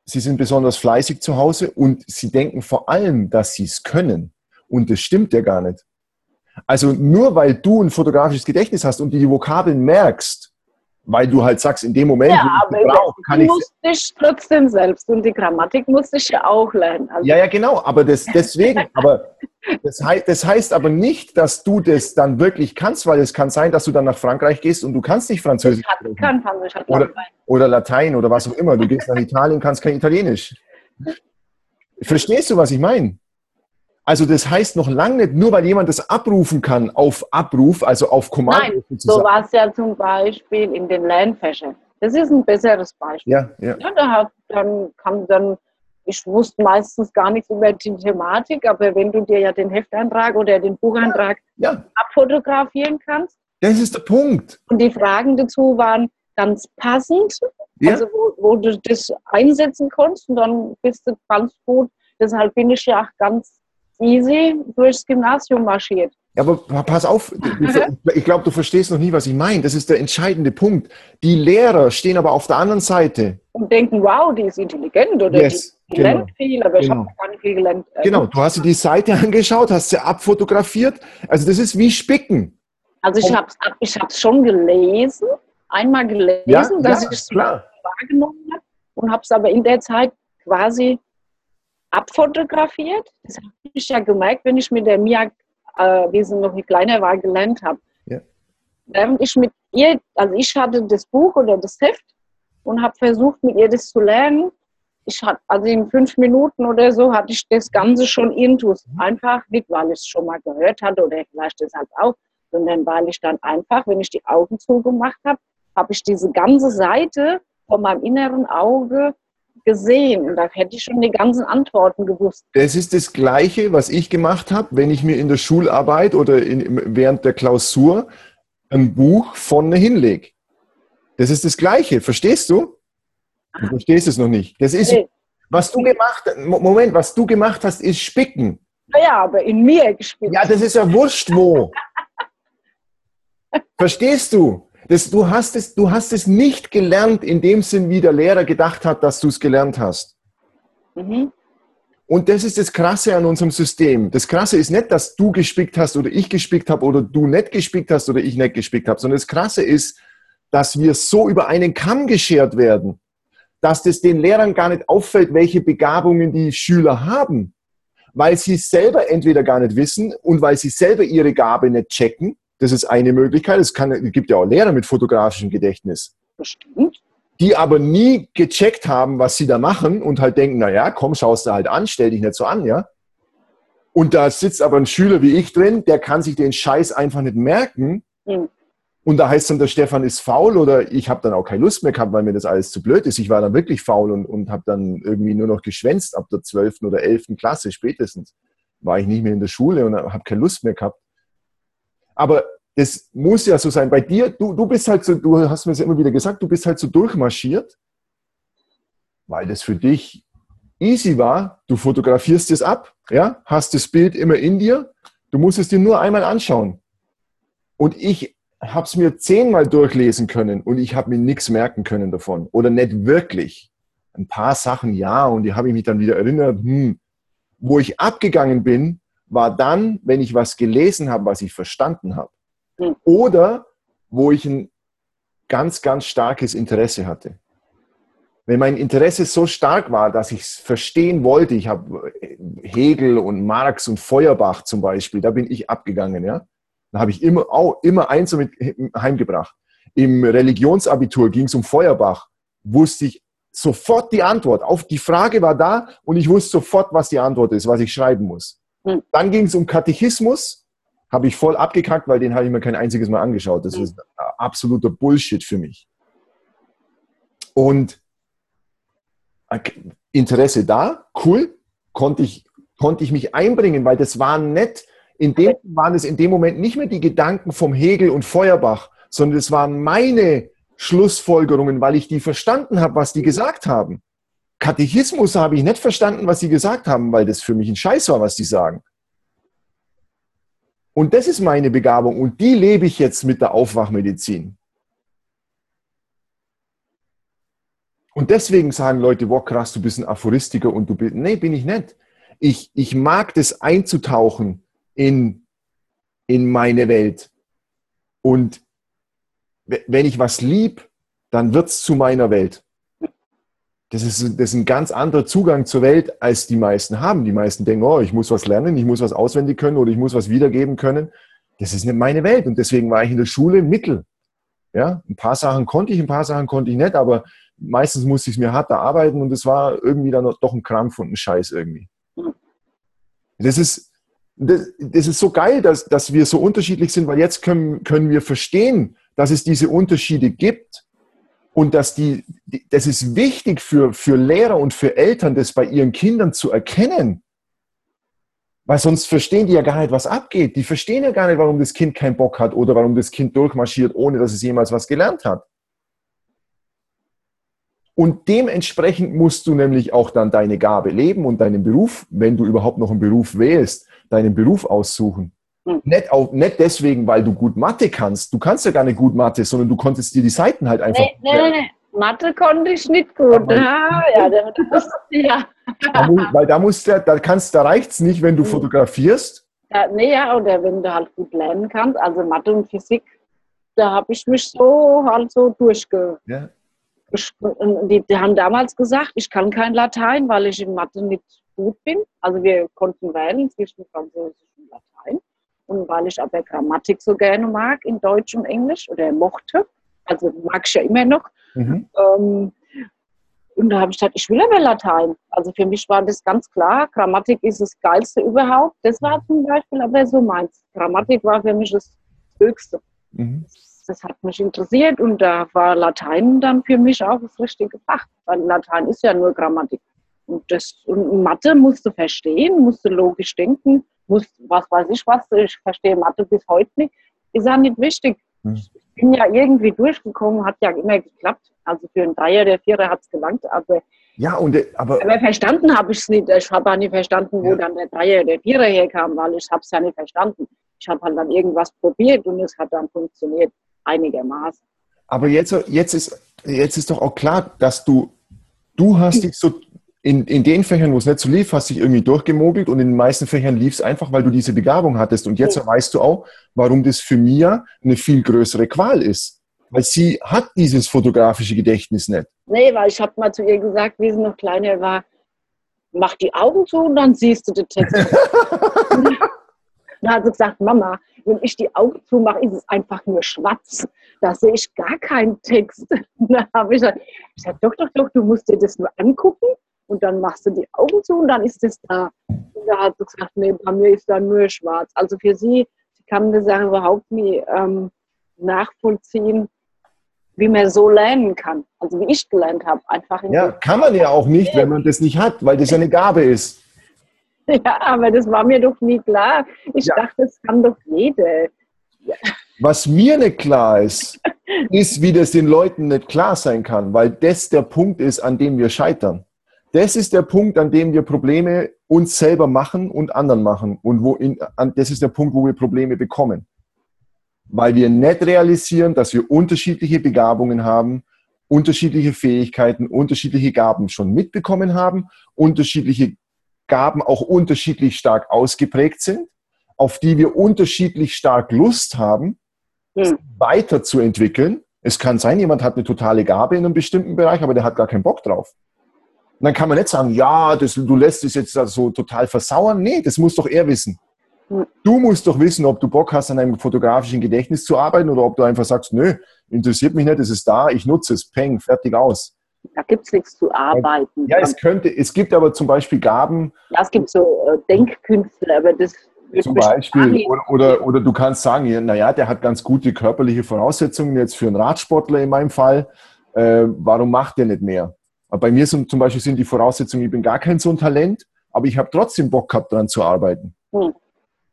sie sind besonders fleißig zu Hause und sie denken vor allem, dass sie es können. Und das stimmt ja gar nicht. Also nur weil du ein fotografisches Gedächtnis hast und die Vokabeln merkst, weil du halt sagst, in dem Moment, ja, aber brauch, kann ich musste ich trotzdem selbst und die Grammatik musste ich ja auch lernen. Also ja, ja, genau, aber das, deswegen, aber das, hei das heißt aber nicht, dass du das dann wirklich kannst, weil es kann sein, dass du dann nach Frankreich gehst und du kannst nicht Französisch. Ich kann Französisch. Oder, oder Latein oder was auch immer. Du gehst nach Italien, kannst kein Italienisch. Verstehst du, was ich meine? Also das heißt noch lange nicht, nur weil jemand das abrufen kann auf Abruf, also auf Kommando. Nein, so war es ja zum Beispiel in den Lernfächern. Das ist ein besseres Beispiel. Ja, ja. ja da hat, dann kam dann, ich wusste meistens gar nichts über die Thematik, aber wenn du dir ja den Hefteintrag oder den Bucheintrag ja, ja. abfotografieren kannst. Das ist der Punkt. Und die Fragen dazu waren ganz passend, also wo, wo du das einsetzen konntest und dann bist du ganz gut. Deshalb bin ich ja auch ganz easy durchs Gymnasium marschiert. Ja, aber pass auf, ich glaube, du verstehst noch nie, was ich meine. Das ist der entscheidende Punkt. Die Lehrer stehen aber auf der anderen Seite. Und denken, wow, die ist intelligent oder yes, die, die genau. lernt viel, aber genau. ich habe gar nicht viel gelernt. Genau, du hast dir die Seite angeschaut, hast sie abfotografiert. Also das ist wie Spicken. Also ich habe es ich schon gelesen, einmal gelesen, ja, dass ja, ich es wahrgenommen habe und habe es aber in der Zeit quasi abfotografiert. Das habe ich ja gemerkt, wenn ich mit der Mia, äh, wie sie noch nicht kleiner war, gelernt habe. Ja. Während ich mit ihr, also ich hatte das Buch oder das Heft und habe versucht, mit ihr das zu lernen. Ich hatte, also in fünf Minuten oder so hatte ich das Ganze schon intus. Einfach nicht, weil ich es schon mal gehört hatte oder vielleicht deshalb auch, sondern weil ich dann einfach, wenn ich die Augen zugemacht habe, habe ich diese ganze Seite von meinem inneren Auge gesehen und da hätte ich schon die ganzen Antworten gewusst. Das ist das Gleiche, was ich gemacht habe, wenn ich mir in der Schularbeit oder in, während der Klausur ein Buch vorne hinlege. Das ist das Gleiche, verstehst du? Du verstehst es noch nicht. Das ist, nee. was du gemacht Moment, was du gemacht hast, ist Spicken. Ja, aber in mir gespickt. Ja, das ist ja wurscht wo. Verstehst du? Das, du, hast es, du hast es nicht gelernt in dem Sinn, wie der Lehrer gedacht hat, dass du es gelernt hast. Mhm. Und das ist das Krasse an unserem System. Das Krasse ist nicht, dass du gespickt hast oder ich gespickt habe oder du nicht gespickt hast oder ich nicht gespickt habe, sondern das Krasse ist, dass wir so über einen Kamm geschert werden, dass das den Lehrern gar nicht auffällt, welche Begabungen die Schüler haben, weil sie selber entweder gar nicht wissen und weil sie selber ihre Gabe nicht checken das ist eine Möglichkeit. Es, kann, es gibt ja auch Lehrer mit fotografischem Gedächtnis. Bestimmt. Die aber nie gecheckt haben, was sie da machen und halt denken, naja, komm, schaust du halt an, stell dich nicht so an, ja. Und da sitzt aber ein Schüler wie ich drin, der kann sich den Scheiß einfach nicht merken. Mhm. Und da heißt dann, der Stefan ist faul oder ich habe dann auch keine Lust mehr gehabt, weil mir das alles zu blöd ist. Ich war dann wirklich faul und, und habe dann irgendwie nur noch geschwänzt ab der 12. oder 11. Klasse spätestens. War ich nicht mehr in der Schule und habe keine Lust mehr gehabt. Aber das muss ja so sein. Bei dir, du, du bist halt so, du hast mir ja immer wieder gesagt, du bist halt so durchmarschiert, weil das für dich easy war. Du fotografierst es ab, ja, hast das Bild immer in dir. Du musst es dir nur einmal anschauen. Und ich habe es mir zehnmal durchlesen können und ich habe mir nichts merken können davon. Oder nicht wirklich. Ein paar Sachen ja und die habe ich mich dann wieder erinnert. Hm. Wo ich abgegangen bin, war dann, wenn ich was gelesen habe, was ich verstanden habe. Mhm. Oder wo ich ein ganz, ganz starkes Interesse hatte. Wenn mein Interesse so stark war, dass ich es verstehen wollte, ich habe äh, Hegel und Marx und Feuerbach zum Beispiel, da bin ich abgegangen, ja. Da habe ich immer, auch, immer eins mit heimgebracht. Im Religionsabitur ging es um Feuerbach, wusste ich sofort die Antwort. Auf die Frage war da und ich wusste sofort, was die Antwort ist, was ich schreiben muss. Hm. Dann ging es um Katechismus, habe ich voll abgekackt, weil den habe ich mir kein einziges Mal angeschaut. Das hm. ist absoluter Bullshit für mich. Und äh, Interesse da, cool, konnte ich, konnte ich mich einbringen, weil das waren nicht, in dem waren es in dem Moment nicht mehr die Gedanken vom Hegel und Feuerbach, sondern es waren meine Schlussfolgerungen, weil ich die verstanden habe, was die gesagt haben. Katechismus habe ich nicht verstanden, was sie gesagt haben, weil das für mich ein Scheiß war, was sie sagen. Und das ist meine Begabung und die lebe ich jetzt mit der Aufwachmedizin. Und deswegen sagen Leute, wow, krass, du bist ein Aphoristiker und du bist, nee, bin ich nicht. Ich, ich mag das einzutauchen in, in meine Welt. Und wenn ich was lieb, dann wird es zu meiner Welt. Das ist, das ist ein ganz anderer Zugang zur Welt, als die meisten haben. Die meisten denken, oh, ich muss was lernen, ich muss was auswendig können oder ich muss was wiedergeben können. Das ist nicht meine Welt. Und deswegen war ich in der Schule Mittel. Ja, ein paar Sachen konnte ich, ein paar Sachen konnte ich nicht, aber meistens musste ich es mir hart erarbeiten und es war irgendwie dann doch ein Krampf und ein Scheiß irgendwie. Das ist, das, das ist so geil, dass, dass wir so unterschiedlich sind, weil jetzt können, können wir verstehen, dass es diese Unterschiede gibt und dass die, das ist wichtig für, für Lehrer und für Eltern, das bei ihren Kindern zu erkennen. Weil sonst verstehen die ja gar nicht, was abgeht. Die verstehen ja gar nicht, warum das Kind keinen Bock hat oder warum das Kind durchmarschiert, ohne dass es jemals was gelernt hat. Und dementsprechend musst du nämlich auch dann deine Gabe leben und deinen Beruf, wenn du überhaupt noch einen Beruf wählst, deinen Beruf aussuchen. Hm. Nicht, auf, nicht deswegen, weil du gut Mathe kannst. Du kannst ja gar nicht gut Mathe, sondern du konntest dir die Seiten halt einfach. Nee, nee, nee. Mathe konnte ich nicht gut. Ah, ja, das, ja. Da muss, weil da musst du, da kannst, da reicht's nicht, wenn du hm. fotografierst. Ja, nee, ja, oder wenn du halt gut lernen kannst. Also Mathe und Physik, da habe ich mich so halt so durchge. Ja. Die, die, haben damals gesagt, ich kann kein Latein, weil ich in Mathe nicht gut bin. Also wir konnten wählen zwischen Französisch und Latein. Und weil ich aber Grammatik so gerne mag in Deutsch und Englisch oder mochte, also mag ich ja immer noch. Mhm. Ähm, und da habe ich gesagt, ich will aber Latein. Also für mich war das ganz klar, Grammatik ist das Geilste überhaupt. Das war zum Beispiel aber so meins. Grammatik war für mich das Höchste. Mhm. Das hat mich interessiert und da war Latein dann für mich auch das richtige Fach, weil Latein ist ja nur Grammatik. Und, das, und Mathe musst du verstehen, musst du logisch denken, muss, was weiß ich was, ich verstehe Mathe bis heute nicht, ist ja nicht wichtig. Hm. Ich bin ja irgendwie durchgekommen, hat ja immer geklappt. Also für einen Dreier, der Vierer hat es gelangt, aber, ja, und, äh, aber, aber verstanden habe ich es nicht. Ich habe auch nicht verstanden, wo ja. dann der Dreier, der Vierer herkam, weil ich habe es ja nicht verstanden. Ich habe halt dann irgendwas probiert und es hat dann funktioniert, einigermaßen. Aber jetzt, jetzt, ist, jetzt ist doch auch klar, dass du, du hast dich so in, in den Fächern, wo es nicht so lief, hast du dich irgendwie durchgemogelt und in den meisten Fächern lief es einfach, weil du diese Begabung hattest. Und jetzt weißt du auch, warum das für Mia eine viel größere Qual ist. Weil sie hat dieses fotografische Gedächtnis nicht. Nee, weil ich habe mal zu ihr gesagt, wie sie noch kleiner war, mach die Augen zu und dann siehst du den Text. dann hat sie gesagt, Mama, wenn ich die Augen zumache, ist es einfach nur schwarz. Da sehe ich gar keinen Text. Da habe ich gesagt, doch, doch, doch, du musst dir das nur angucken und dann machst du die Augen zu und dann ist es da. Und da hat sie gesagt, nee, bei mir ist da nur schwarz. Also für sie, sie kann das Sache überhaupt nie ähm, nachvollziehen, wie man so lernen kann. Also wie ich gelernt habe. Einfach ja, kann man ja auch nicht, wenn man das nicht hat, weil das ja eine Gabe ist. Ja, aber das war mir doch nie klar. Ich ja. dachte, das kann doch jeder. Ja. Was mir nicht klar ist, ist, wie das den Leuten nicht klar sein kann, weil das der Punkt ist, an dem wir scheitern das ist der Punkt, an dem wir Probleme uns selber machen und anderen machen. Und wo in, an, das ist der Punkt, wo wir Probleme bekommen. Weil wir nicht realisieren, dass wir unterschiedliche Begabungen haben, unterschiedliche Fähigkeiten, unterschiedliche Gaben schon mitbekommen haben, unterschiedliche Gaben auch unterschiedlich stark ausgeprägt sind, auf die wir unterschiedlich stark Lust haben, hm. weiterzuentwickeln. Es kann sein, jemand hat eine totale Gabe in einem bestimmten Bereich, aber der hat gar keinen Bock drauf. Und dann kann man nicht sagen, ja, das, du lässt es jetzt so total versauern. Nee, das muss doch er wissen. Du musst doch wissen, ob du Bock hast, an einem fotografischen Gedächtnis zu arbeiten oder ob du einfach sagst, nö, interessiert mich nicht, es ist da, ich nutze es, peng, fertig aus. Da gibt es nichts zu arbeiten. Ja, es könnte, es gibt aber zum Beispiel Gaben. Ja, es gibt so äh, Denkkünste, aber das zum Beispiel, oder, oder, oder, du kannst sagen, naja, der hat ganz gute körperliche Voraussetzungen jetzt für einen Radsportler in meinem Fall. Äh, warum macht der nicht mehr? Bei mir sind zum Beispiel sind die Voraussetzungen, ich bin gar kein so ein Talent, aber ich habe trotzdem Bock gehabt, daran zu arbeiten. Mhm.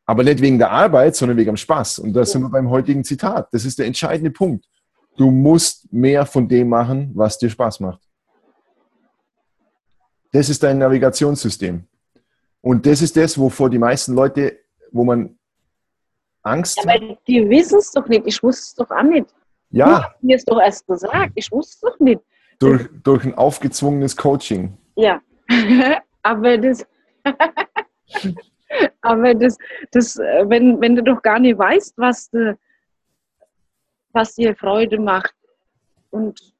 Aber nicht wegen der Arbeit, sondern wegen dem Spaß. Und da sind wir beim heutigen Zitat. Das ist der entscheidende Punkt. Du musst mehr von dem machen, was dir Spaß macht. Das ist dein Navigationssystem. Und das ist das, wovor die meisten Leute, wo man Angst ja, aber die wissen es doch nicht. Ich wusste es doch auch nicht. Ja. Mir es doch erst gesagt. Ich wusste es doch nicht. Durch, durch ein aufgezwungenes Coaching. Ja. aber das. aber das, das wenn, wenn du doch gar nicht weißt, was, de, was dir Freude macht und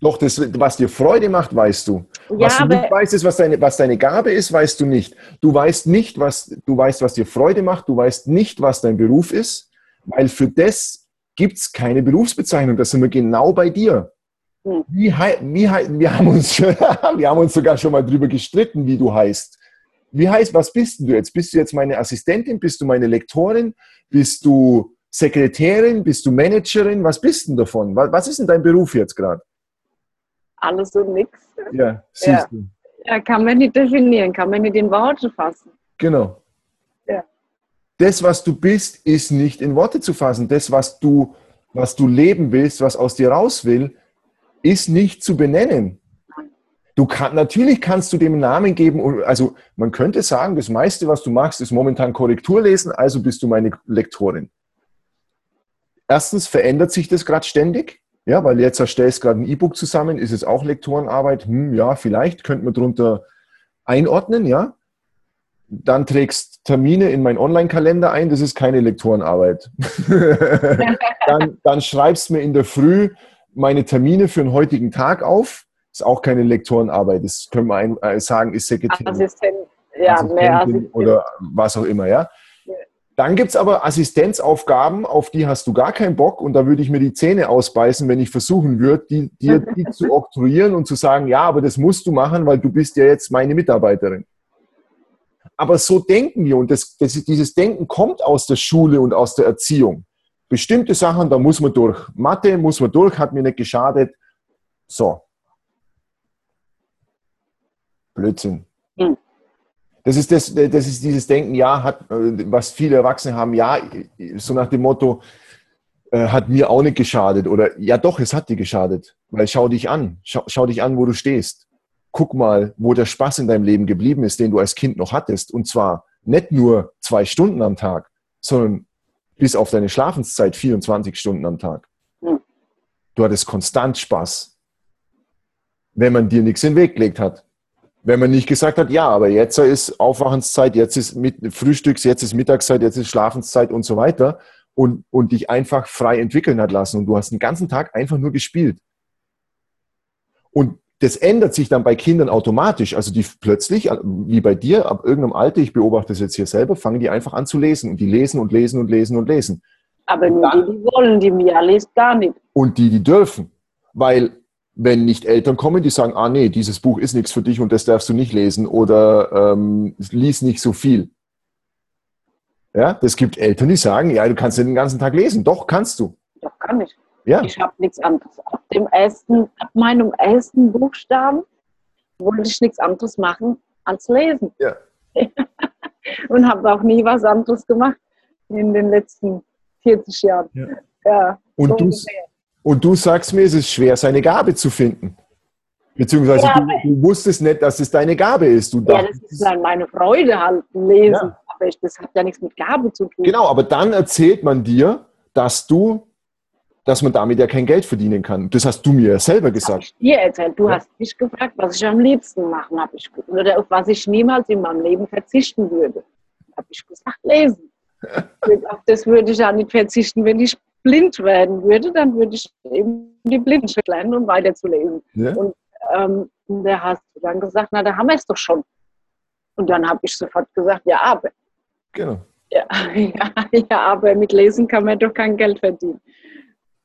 doch, das, was dir Freude macht, weißt du. Ja, was du nicht weißt, ist, was deine, was deine Gabe ist, weißt du nicht. Du weißt nicht, was, du weißt, was dir Freude macht, du weißt nicht, was dein Beruf ist, weil für das gibt es keine Berufsbezeichnung. Das sind wir genau bei dir. Hm. Wie, wie, wir, haben uns, wir haben uns sogar schon mal drüber gestritten, wie du heißt. Wie heißt, was bist du jetzt? Bist du jetzt meine Assistentin? Bist du meine Lektorin? Bist du Sekretärin? Bist du Managerin? Was bist denn davon? Was, was ist denn dein Beruf jetzt gerade? alles und nichts. Ja, siehst Ja. du. Ja, kann man nicht definieren, kann man nicht in Worte fassen. Genau. Ja. Das, was du bist, ist nicht in Worte zu fassen. Das, was du, was du leben willst, was aus dir raus will, ist nicht zu benennen. Du kann, natürlich kannst du dem Namen geben. Also man könnte sagen, das meiste, was du machst, ist momentan Korrektur lesen, also bist du meine Lektorin. Erstens verändert sich das gerade ständig. Ja, weil jetzt erstellst gerade ein E-Book zusammen, ist es auch Lektorenarbeit? Hm, ja, vielleicht könnte man darunter einordnen, ja. Dann trägst Termine in meinen Online-Kalender ein, das ist keine Lektorenarbeit. dann, dann schreibst mir in der Früh meine Termine für den heutigen Tag auf, ist auch keine Lektorenarbeit. Das können wir ein, äh, sagen, ist Sekretär. Assistent, ja, mehr Assistentin Assistent. oder was auch immer, ja. Ja. Dann gibt es aber Assistenzaufgaben, auf die hast du gar keinen Bock und da würde ich mir die Zähne ausbeißen, wenn ich versuchen würde, die, dir die zu oktroyieren und zu sagen, ja, aber das musst du machen, weil du bist ja jetzt meine Mitarbeiterin. Aber so denken wir und das, das, dieses Denken kommt aus der Schule und aus der Erziehung. Bestimmte Sachen, da muss man durch. Mathe muss man durch, hat mir nicht geschadet. So. Blödsinn. Hm. Das ist, das, das ist dieses Denken, ja, hat, was viele Erwachsene haben, ja, so nach dem Motto, äh, hat mir auch nicht geschadet. Oder ja doch, es hat dir geschadet. Weil schau dich an. Schau, schau dich an, wo du stehst. Guck mal, wo der Spaß in deinem Leben geblieben ist, den du als Kind noch hattest. Und zwar nicht nur zwei Stunden am Tag, sondern bis auf deine Schlafenszeit 24 Stunden am Tag. Hm. Du hattest konstant Spaß. Wenn man dir nichts in den Weg gelegt hat. Wenn man nicht gesagt hat, ja, aber jetzt ist Aufwachenszeit, jetzt ist mit Frühstücks, jetzt ist Mittagszeit, jetzt ist Schlafenszeit und so weiter und, und dich einfach frei entwickeln hat lassen und du hast den ganzen Tag einfach nur gespielt. Und das ändert sich dann bei Kindern automatisch. Also die plötzlich, wie bei dir, ab irgendeinem Alter, ich beobachte das jetzt hier selber, fangen die einfach an zu lesen und die lesen und lesen und lesen und lesen. Aber nur die, die wollen, die Mia liest gar nicht. Und die, die dürfen. Weil wenn nicht Eltern kommen, die sagen, ah nee, dieses Buch ist nichts für dich und das darfst du nicht lesen oder ähm, lies nicht so viel. Ja, das gibt Eltern, die sagen, ja, du kannst den ganzen Tag lesen. Doch, kannst du. Doch gar nicht. Ja, Ich habe nichts anderes. Ab, dem ersten, ab meinem ersten Buchstaben wollte ich nichts anderes machen als lesen. Ja. Und habe auch nie was anderes gemacht in den letzten 40 Jahren. Ja. Ja, Und so du-. Und du sagst mir, es ist schwer, seine Gabe zu finden. Beziehungsweise Ja, du, du wusstest nicht, dass es deine Gabe ist. Du ja, dachtest, das ist dann meine Freude halt, lesen. Ja. Aber ich, das hat ja nichts mit Gabe zu tun. genau, aber dann erzählt man dir, dass du, dass man damit ja kein Geld verdienen kann. Das hast du mir ja selber gesagt. ich dir erzählt. Du Ja. hast mich gefragt, was ich am liebsten machen habe ich oder auf was ich niemals in meinem Leben verzichten würde. Habe ich gesagt, lesen. auf das würde ich ja nicht verzichten, wenn ich blind werden würde, dann würde ich eben die Blindenschrift lernen, um weiterzulesen. Ja? Und ähm, und da hast du dann gesagt, na, da haben wir es doch schon. Und dann habe ich sofort gesagt, ja, aber Genau. ja, ja, ja, aber mit Lesen kann man doch kein Geld verdienen.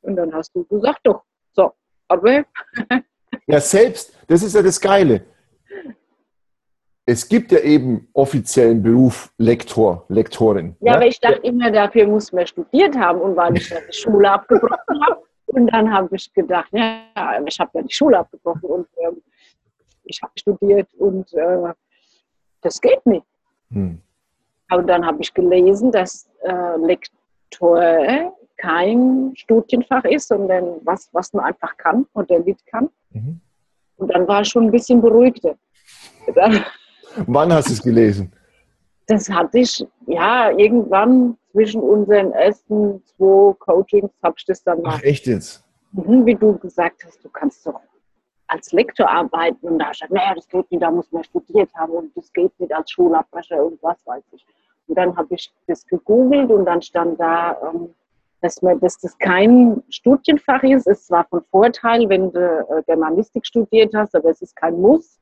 Und dann hast du gesagt, doch, so, aber Ja, selbst, das ist ja das Geile. Es gibt ja eben offiziellen Beruf Lektor, Lektorin. Ja, aber ich dachte immer, dafür muss man studiert haben und weil ich ja die Schule abgebrochen habe. Und dann habe ich gedacht, ja, ich habe ja die Schule abgebrochen und ähm, ich habe studiert und äh, das geht nicht. Hm. Und dann habe ich gelesen, dass äh, Lektor kein Studienfach ist, sondern was, was man einfach kann oder nicht kann. Mhm. Und dann war ich schon ein bisschen beruhigter. Wann hast du es gelesen? Das hatte ich, ja, irgendwann zwischen unseren ersten zwei Coachings habe ich das dann mal. Ach, echt jetzt? Mhm, wie du gesagt hast, du kannst doch als Lektor arbeiten und da ich gesagt, naja, das geht nicht, da muss man studiert haben und das geht nicht als Schulabbrecher und was weiß ich. Und dann habe ich das gegoogelt und dann stand da, ähm, dass, man, dass das kein Studienfach ist. Es ist zwar von Vorteil, wenn du äh, Germanistik studiert hast, aber es ist kein Muss.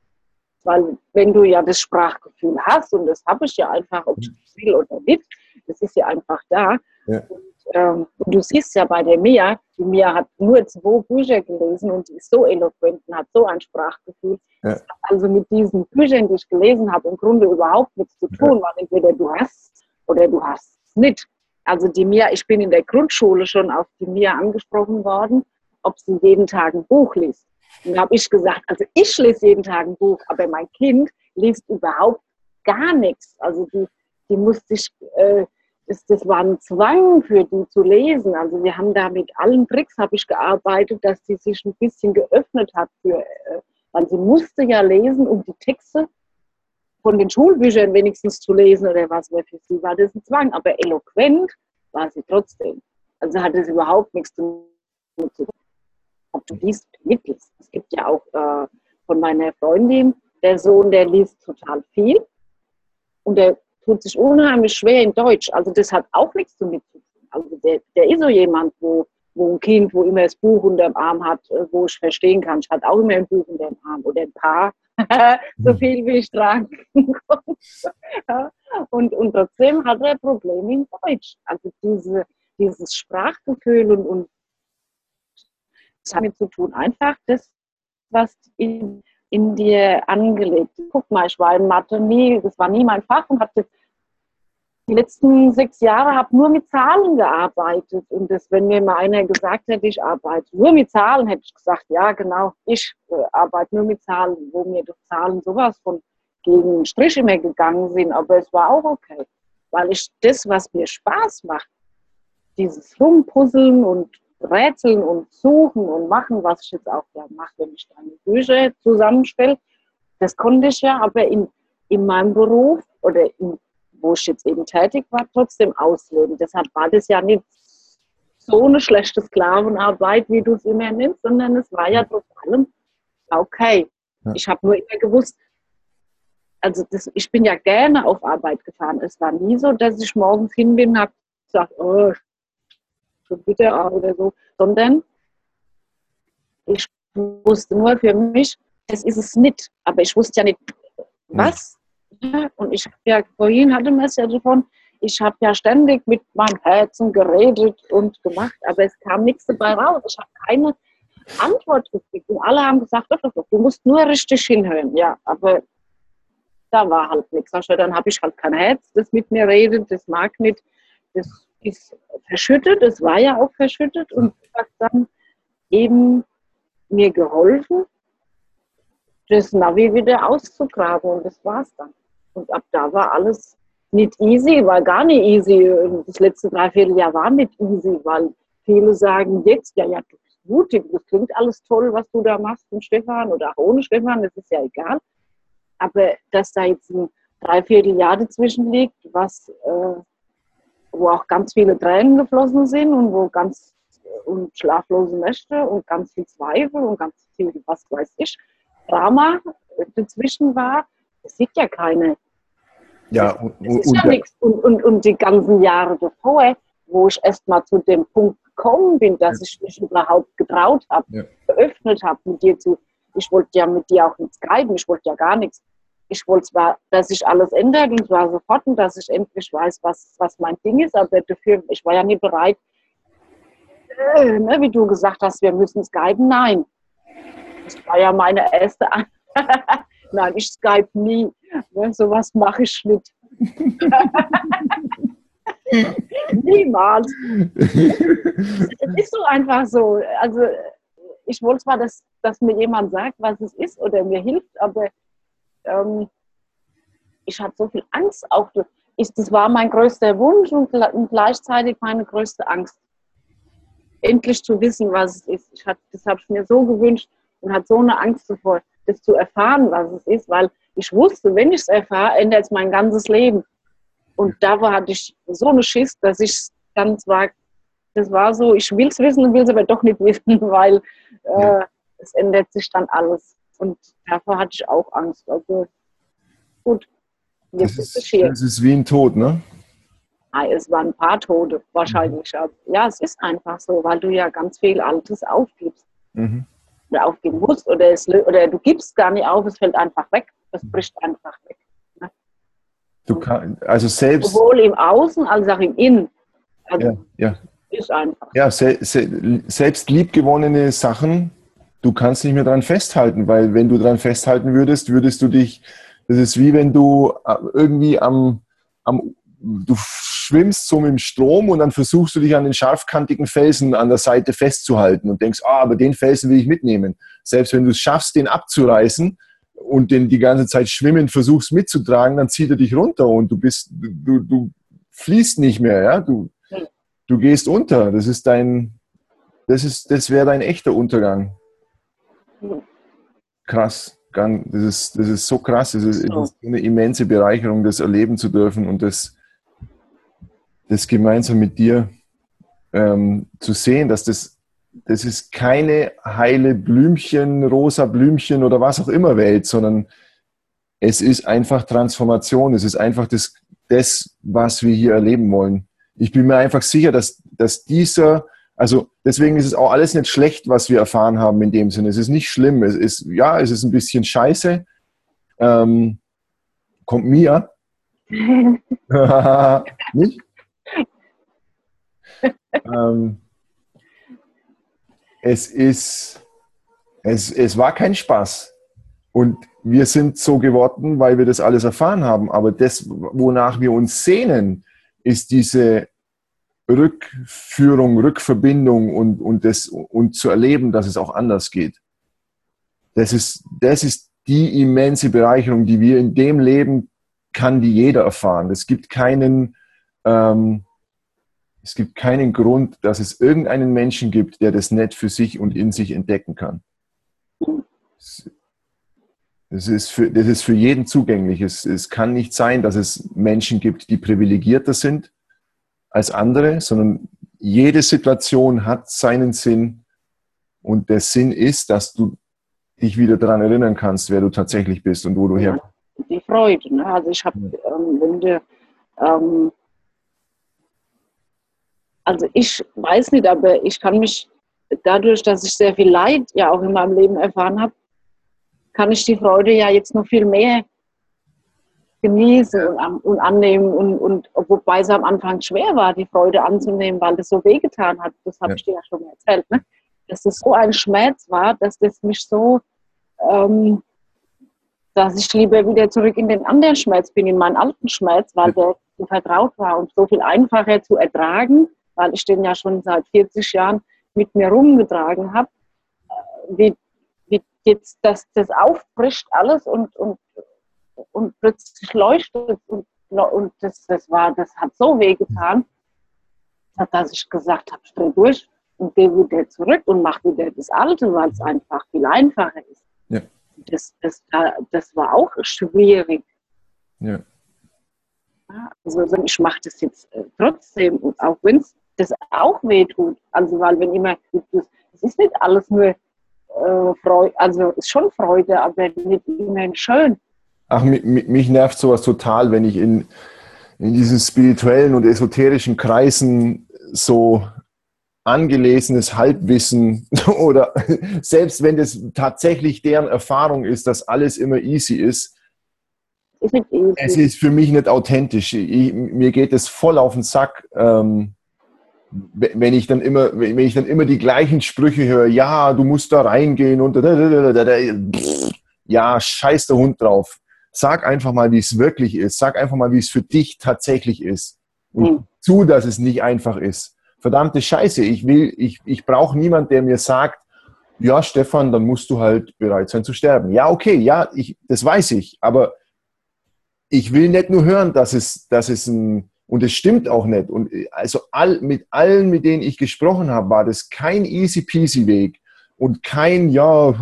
Weil wenn du ja das Sprachgefühl hast, und das habe ich ja einfach, ob ich will oder nicht, das ist ja einfach da. Ja. Und, ähm, und, du siehst ja bei der Mia, die Mia hat nur zwei Bücher gelesen und die ist so eloquent und hat so ein Sprachgefühl. Ja. Das hat also mit diesen Büchern, die ich gelesen habe, im Grunde überhaupt nichts zu tun, ja. weil entweder du hast oder du hast es nicht. Also die Mia, ich bin in der Grundschule schon auf die Mia angesprochen worden, ob sie jeden Tag ein Buch liest. Und da habe ich gesagt, also ich lese jeden Tag ein Buch, aber mein Kind liest überhaupt gar nichts. Also die, die musste sich, äh, das, das war ein Zwang für die zu lesen. Also wir haben da mit allen Tricks habe ich gearbeitet, dass sie sich ein bisschen geöffnet hat für, äh, weil sie musste ja lesen, um die Texte von den Schulbüchern wenigstens zu lesen oder was wäre für sie, war das ein Zwang. Aber eloquent war sie trotzdem. Also hatte es überhaupt nichts zu tun ob du liest mitliest. Es gibt ja auch äh, von meiner Freundin, der Sohn, der liest total viel und der tut sich unheimlich schwer in Deutsch. Also das hat auch nichts damit zu tun. Also der, der ist so jemand, wo, wo ein Kind, wo immer das Buch unter dem Arm hat, äh, wo ich verstehen kann, ich hatte auch immer ein Buch unter dem Arm oder ein paar, so mhm. viel wie ich tragen konnte. und, und trotzdem hat er Probleme in Deutsch. Also diese, dieses Sprachgefühl und, und das hat mit zu tun. Einfach das, was in, in dir angelegt ist. Guck mal, ich war in Mathe nie, das war nie mein Fach und habe die letzten sechs Jahre habe nur mit Zahlen gearbeitet. Und das, wenn mir mal einer gesagt hätte, ich arbeite nur mit Zahlen, hätte ich gesagt, ja genau, ich äh, arbeite nur mit Zahlen, wo mir die Zahlen sowas von gegen den Strich immer gegangen sind. Aber es war auch okay, weil ich das, was mir Spaß macht, dieses Rumpuzzeln und rätseln und suchen und machen, was ich jetzt auch ja mache, wenn ich eine Bücher zusammenstelle. Das konnte ich ja, aber in, in meinem Beruf oder in, wo ich jetzt eben tätig war, trotzdem ausleben. Deshalb war das ja nicht so eine schlechte Sklavenarbeit, wie du es immer nimmst, sondern es war ja trotz allem okay. Ja. Ich habe nur immer gewusst, also das, ich bin ja gerne auf Arbeit gefahren. Es war nie so, dass ich morgens hin bin und habe gesagt, oh, schon wieder oder so, sondern ich wusste nur für mich, das ist es nicht. Aber ich wusste ja nicht, was. Und ich habe ja, vorhin hatte man es ja davon, ich habe ja ständig mit meinem Herzen geredet und gemacht, aber es kam nichts dabei raus. Ich habe keine Antwort gekriegt. Und alle haben gesagt, doch, doch, doch, du musst nur richtig hinhören. Ja, aber da war halt nichts. Also dann habe ich halt kein Herz, das mit mir redet, das mag nicht. Das ist verschüttet, es war ja auch verschüttet und hat dann eben mir geholfen, das Navi wieder auszugraben und das war's dann. Und ab da war alles nicht easy, war gar nicht easy. Das letzte Dreivierteljahr war nicht easy, weil viele sagen jetzt, ja, ja, du bist mutig, das klingt alles toll, was du da machst mit Stefan oder auch ohne Stefan, das ist ja egal. Aber dass da jetzt ein Dreivierteljahr dazwischen liegt, was äh, wo auch ganz viele Tränen geflossen sind und wo ganz und schlaflose Nächte und ganz viel Zweifel und ganz viel, was weiß ich, Drama dazwischen war. Es sieht ja keine. Ja, und, und, ja nichts. Und, und, und die ganzen Jahre davor, wo ich erst mal zu dem Punkt gekommen bin, dass ja. ich mich überhaupt getraut habe, ja. geöffnet habe, mit dir zu. Ich wollte ja mit dir auch nichts schreiben, ich wollte ja gar nichts ich wollte zwar, dass sich alles ändert und zwar sofort und dass ich endlich weiß, was, was mein Ding ist, aber dafür, ich war ja nie bereit, äh, ne, wie du gesagt hast, wir müssen skypen. Nein. Das war ja meine erste Nein, ich skype nie. Ne, sowas mache ich nicht. Niemals. es ist so einfach so. Also ich wollte zwar, dass, dass mir jemand sagt, was es ist oder mir hilft, aber ähm, ich hatte so viel Angst auch. Ich, das war mein größter Wunsch und, und gleichzeitig meine größte Angst. Endlich zu wissen, was es ist. Ich hatte, das habe ich mir so gewünscht und hatte so eine Angst davor. Das zu erfahren, was es ist, weil ich wusste, wenn ich es erfahre, ändert es mein ganzes Leben. Und davor hatte ich so eine Schiss, dass ich dann zwar, das war so, ich will es wissen und will es aber doch nicht wissen, weil äh, es ändert sich dann alles. Und davor hatte ich auch Angst. Also gut, jetzt das ist, es hier. Das ist wie ein Tod, ne? Ah, es waren ein paar Tote wahrscheinlich. Mhm. Ja, es ist einfach so, weil du ja ganz viel Altes aufgibst. Mhm. Oder aufgeben musst. Oder, es, oder du gibst gar nicht auf, es fällt einfach weg. Es bricht einfach weg. Ne? Du kann, also selbst. Sowohl im Außen als auch im Innen. Also ja, ja. Ist einfach. Ja, se, se, selbst liebgewonnene Sachen, du kannst nicht mehr dran festhalten, weil wenn du dran festhalten würdest, würdest du dich, das ist wie wenn du äh, irgendwie am, am du schwimmst so mit dem Strom und dann versuchst du dich an den scharfkantigen Felsen an der Seite festzuhalten und denkst, ah, aber den Felsen will ich mitnehmen. Selbst wenn du es schaffst, den abzureißen und den die ganze Zeit schwimmen versuchst mitzutragen, dann zieht er dich runter und du bist, du, du fließt nicht mehr, ja, du, du gehst unter. Das ist dein, das ist, das wäre dein echter Untergang. Krass. Das ist, das ist so krass. Es ist, ist eine immense Bereicherung, das erleben zu dürfen und das, das gemeinsam mit dir ähm, zu sehen, dass das, das ist keine heile Blümchen, rosa Blümchen oder was auch immer Welt, sondern es ist einfach Transformation. Es ist einfach das, das was wir hier erleben wollen. Ich bin mir einfach sicher, dass, dass dieser, also deswegen ist es auch alles nicht schlecht, was wir erfahren haben in dem Sinne. Es ist nicht schlimm. Es ist, ja, es ist ein bisschen scheiße. Ähm, kommt mir. nicht? Ähm, es ist, es, es war kein Spaß. Und wir sind so geworden, weil wir das alles erfahren haben. Aber das, wonach wir uns sehnen, ist diese Rückführung, Rückverbindung und, und, das, und zu erleben, dass es auch anders geht. Das ist, das ist die immense Bereicherung, die wir in dem Leben kann die jeder erfahren. Es gibt keinen, ähm, es gibt keinen Grund, dass es irgendeinen Menschen gibt, der das nicht für sich und in sich entdecken kann. Das ist für, das ist für jeden zugänglich. Es, es kann nicht sein, dass es Menschen gibt, die privilegierter sind als andere, sondern jede Situation hat seinen Sinn. Und der Sinn ist, dass du dich wieder daran erinnern kannst, wer du tatsächlich bist und wo du herkommst. Die Freude. Ne? Also ich habe, ähm, wenn du ähm, also ich weiß nicht, aber ich kann mich dadurch, dass ich sehr viel Leid ja auch in meinem Leben erfahren habe, kann ich die Freude ja jetzt noch viel mehr genießen und, und annehmen. Und, und wobei es am Anfang schwer war, die Freude anzunehmen, weil das so wehgetan hat. Das habe ja. ich dir ja schon erzählt. Ne? Dass das so ein Schmerz war, dass das mich so, ähm, dass ich lieber wieder zurück in den anderen Schmerz bin, in meinen alten Schmerz, weil der so vertraut war und so viel einfacher zu ertragen weil ich den ja schon seit 40 Jahren mit mir rumgetragen habe, äh, wie, wie jetzt das, das aufbricht alles und, und, und plötzlich leuchtet und, und das, das war, das hat so weh getan, dass ich gesagt habe, stell durch und gehe wieder zurück und mache wieder das Alte, weil es einfach viel einfacher ist. Ja. Das, das, das war auch schwierig. Ja. Also ich mache das jetzt äh, trotzdem, auch wenn es das auch wehtut. Also, weil wenn immer, es ist nicht alles nur äh, Freude, also ist schon Freude, aber nicht immer schön. Ach, mich, mich nervt sowas total, wenn ich in, in diesen spirituellen und esoterischen Kreisen so angelesenes Halbwissen oder selbst wenn das tatsächlich deren Erfahrung ist, dass alles immer easy ist, ist es ist für mich nicht authentisch. Ich, mir geht es voll auf den Sack. Ähm, wenn ich dann immer, wenn ich dann immer die gleichen Sprüche höre, ja, du musst da reingehen und ja, scheiß der Hund drauf. Sag einfach mal, wie es wirklich ist. Sag einfach mal, wie es für dich tatsächlich ist. Und mhm. zu, dass es nicht einfach ist. Verdammte Scheiße. Ich will, ich, ich brauche niemand, der mir sagt, ja, Stefan, dann musst du halt bereit sein zu sterben. Ja, okay, ja, ich, das weiß ich. Aber ich will nicht nur hören, dass es, dass es ein, und es stimmt auch nicht. Und äh, also all, mit allen, mit denen ich gesprochen habe, war das kein easy peasy Weg und kein, ja,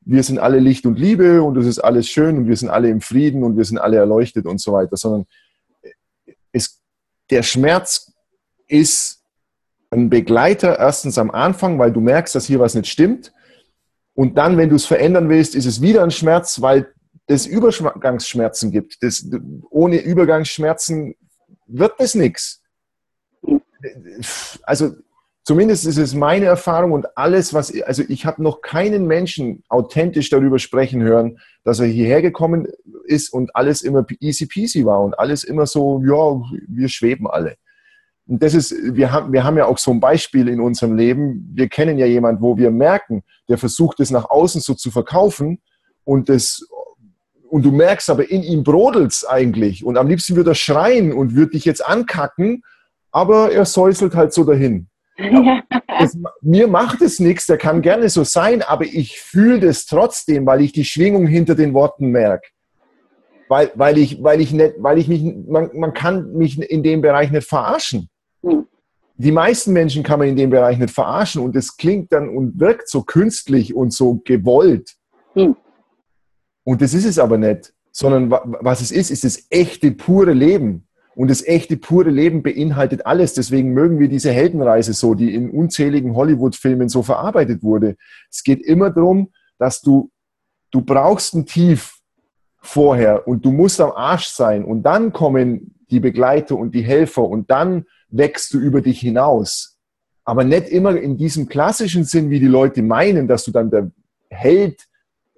wir sind alle Licht und Liebe und es ist alles schön und wir sind alle im Frieden und wir sind alle erleuchtet und so weiter, sondern es, der Schmerz ist ein Begleiter erstens am Anfang, weil du merkst, dass hier was nicht stimmt. Und dann, wenn du es verändern willst, ist es wieder ein Schmerz, weil es Übergangsschmerzen gibt. Das, ohne Übergangsschmerzen wird das nichts. Also zumindest ist es meine Erfahrung und alles, was, also ich habe noch keinen Menschen authentisch darüber sprechen hören, dass er hierher gekommen ist und alles immer easy peasy war und alles immer so, ja, wir schweben alle. Und das ist, wir haben, wir haben ja auch so ein Beispiel in unserem Leben. Wir kennen ja jemanden, wo wir merken, der versucht es nach außen so zu verkaufen und das, und du merkst aber in ihm brodelt's eigentlich und am liebsten würde er schreien und würde dich jetzt ankacken, aber er säuselt halt so dahin. Ja. Das, mir macht es nichts, der kann gerne so sein, aber ich fühle das trotzdem, weil ich die Schwingung hinter den Worten merke. Weil, weil, ich, weil, ich nicht, weil ich mich, man, man kann mich in dem Bereich nicht verarschen. Die meisten Menschen kann man in dem Bereich nicht verarschen und es klingt dann und wirkt so künstlich und so gewollt. Hm. Und das ist es aber nicht, sondern was es ist, ist das echte, pure Leben. Und das echte, pure Leben beinhaltet alles. Deswegen mögen wir diese Heldenreise so, die in unzähligen Hollywood-Filmen so verarbeitet wurde. Es geht immer darum, dass du, du brauchst ein Tief vorher und du musst am Arsch sein und dann kommen die Begleiter und die Helfer und dann wächst du über dich hinaus. Aber nicht immer in diesem klassischen Sinn, wie die Leute meinen, dass du dann der Held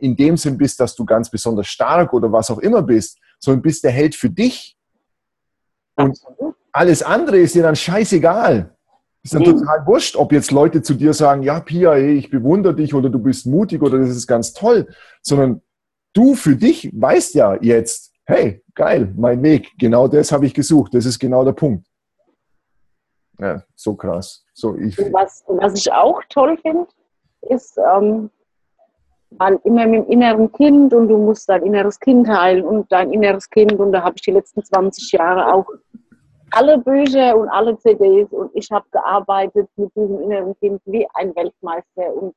in dem Sinn bist, dass du ganz besonders stark oder was auch immer bist, sondern bist der Held für dich und alles andere ist dir dann scheißegal. Ist dann mhm. total wurscht, ob jetzt Leute zu dir sagen, ja, Pia, ey, ich bewundere dich oder du bist mutig oder das ist ganz toll, sondern du für dich weißt ja jetzt, hey, geil, mein Weg, genau das habe ich gesucht, das ist genau der Punkt. Ja, so krass. So, ich was, was ich auch toll finde, ist, ähm, weil immer mit dem inneren Kind und du musst dein inneres Kind heilen und dein inneres Kind und da habe ich die letzten 20 Jahre auch alle Bücher und alle CDs und ich habe gearbeitet mit diesem inneren Kind wie ein Weltmeister und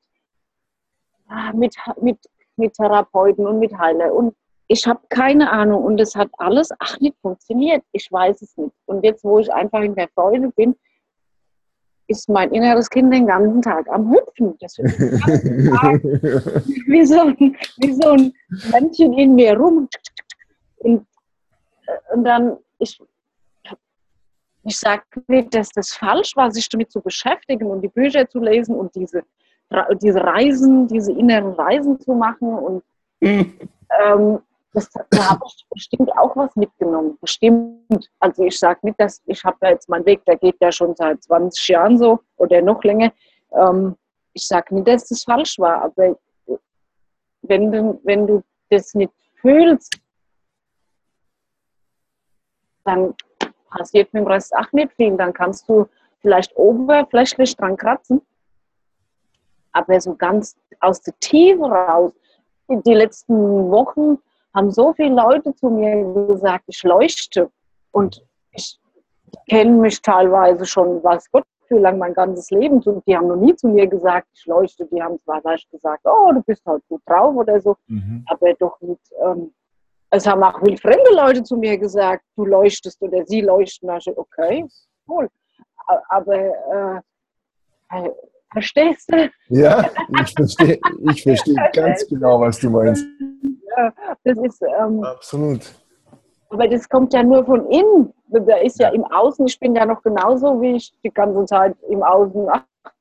ah, mit, mit, mit Therapeuten und mit Heiler und ich habe keine Ahnung und es hat alles, ach, nicht funktioniert. Ich weiß es nicht. Und jetzt, wo ich einfach in der Freude bin, ist mein inneres Kind den ganzen Tag am Hüpfen. Das Tag, wie, so ein, wie so ein Männchen in mir rum. Und, und dann, ich, ich sage nicht, dass das falsch war, sich damit zu beschäftigen und die Bücher zu lesen und diese, diese Reisen, diese inneren Reisen zu machen. Und ähm, das, da habe ich bestimmt auch was mitgenommen. Bestimmt. Also ich sage nicht, dass ich habe da jetzt meinen Weg, der geht ja schon seit 20 Jahren so oder noch länger. Ähm, ich sage nicht, dass das falsch war, aber wenn du, wenn du das nicht fühlst, dann passiert mit dem Rest auch nicht viel. Dann kannst du vielleicht oberflächlich dran kratzen, aber so ganz aus der Tiefe raus. Die letzten Wochen haben so viele Leute zu mir gesagt, ich leuchte. Und ich kenne mich teilweise schon, weiß Gott, wie lange mein ganzes Leben. Und die haben noch nie zu mir gesagt, ich leuchte. Die haben zwar vielleicht gesagt, oh, du bist halt gut drauf oder so, mhm. aber doch nicht. Ähm, es haben auch viele fremde Leute zu mir gesagt, du leuchtest oder sie leuchten. Da ich, okay, cool. Aber äh, äh, verstehst du? Ja, ich verstehe ich versteh ganz genau, was du meinst das ist. Ähm, Absolut. Aber das kommt ja nur von innen. Da ist ja, ja im Außen, ich bin ja noch genauso, wie ich die ganze Zeit im Außen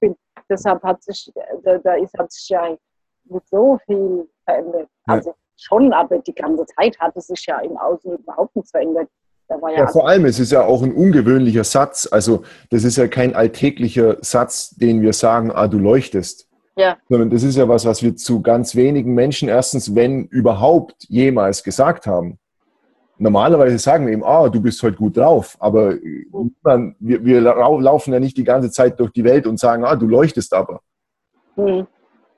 bin. Deshalb hat sich, da, da ist, hat sich ja nicht so viel verändert. Ja. Also schon, aber die ganze Zeit hat es sich ja im Außen überhaupt nichts verändert. Ja, ja, vor allem, es ist ja auch ein ungewöhnlicher Satz. Also, das ist ja kein alltäglicher Satz, den wir sagen, ah, du leuchtest. Ja. Sondern das ist ja was, was wir zu ganz wenigen Menschen erstens, wenn überhaupt, jemals gesagt haben. Normalerweise sagen wir ihm, ah, du bist heute gut drauf, aber man, wir, wir, laufen ja nicht die ganze Zeit durch die Welt und sagen, ah, du leuchtest aber. Mhm.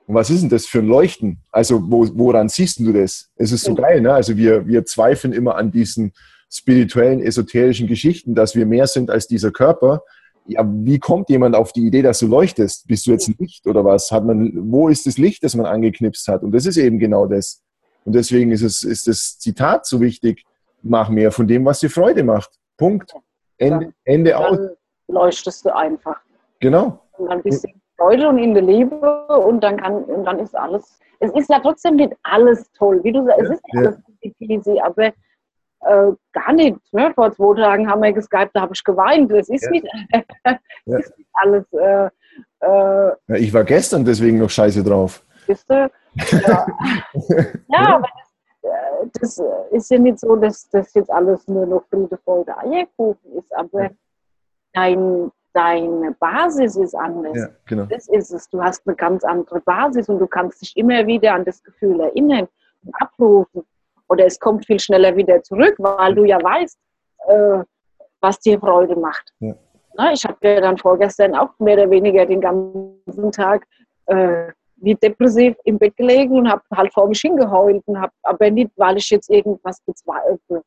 Und was ist denn das für ein Leuchten? Also wo, woran siehst du das? Es ist so mhm. geil, ne? Also wir, wir zweifeln immer an diesen spirituellen, esoterischen Geschichten, dass wir mehr sind als dieser Körper. Ja, wie kommt jemand auf die Idee, dass du leuchtest? Bist du jetzt ein Licht oder was? Hat man, wo ist das Licht, das man angeknipst hat? Und das ist eben genau das. Und deswegen ist es, ist das Zitat so wichtig. Mach mehr von dem, was dir Freude macht. Punkt. Ende, Ende dann aus. leuchtest du einfach. Genau. Und dann bist du in Freude und in der Liebe und dann kann, und dann ist alles. Es ist ja trotzdem nicht alles toll, wie du sagst, es Ja, ist nicht alles easy, aber äh, gar nicht. Ne? Vor zwei Tagen haben wir geskypt, da habe ich geweint. Es ist, Ja. nicht, es Ja. ist nicht alles. Äh, äh, Ja, ich war gestern deswegen noch scheiße drauf. Wisst ihr? Ja, ja aber das, äh, das äh, ist ja nicht so, dass das jetzt alles nur noch Friede, Freude, Eierkuchen ist, aber dein, deine Basis ist anders. Ja, genau. Das ist es. Du hast eine ganz andere Basis und du kannst dich immer wieder an das Gefühl erinnern und abrufen. Oder es kommt viel schneller wieder zurück, weil du ja weißt, äh, was dir Freude macht. Ja. Na, ich habe ja dann vorgestern auch mehr oder weniger den ganzen Tag äh, wie depressiv im Bett gelegen und habe halt vor mich hingeheult und habe aber nicht, weil ich jetzt irgendwas bezwe be-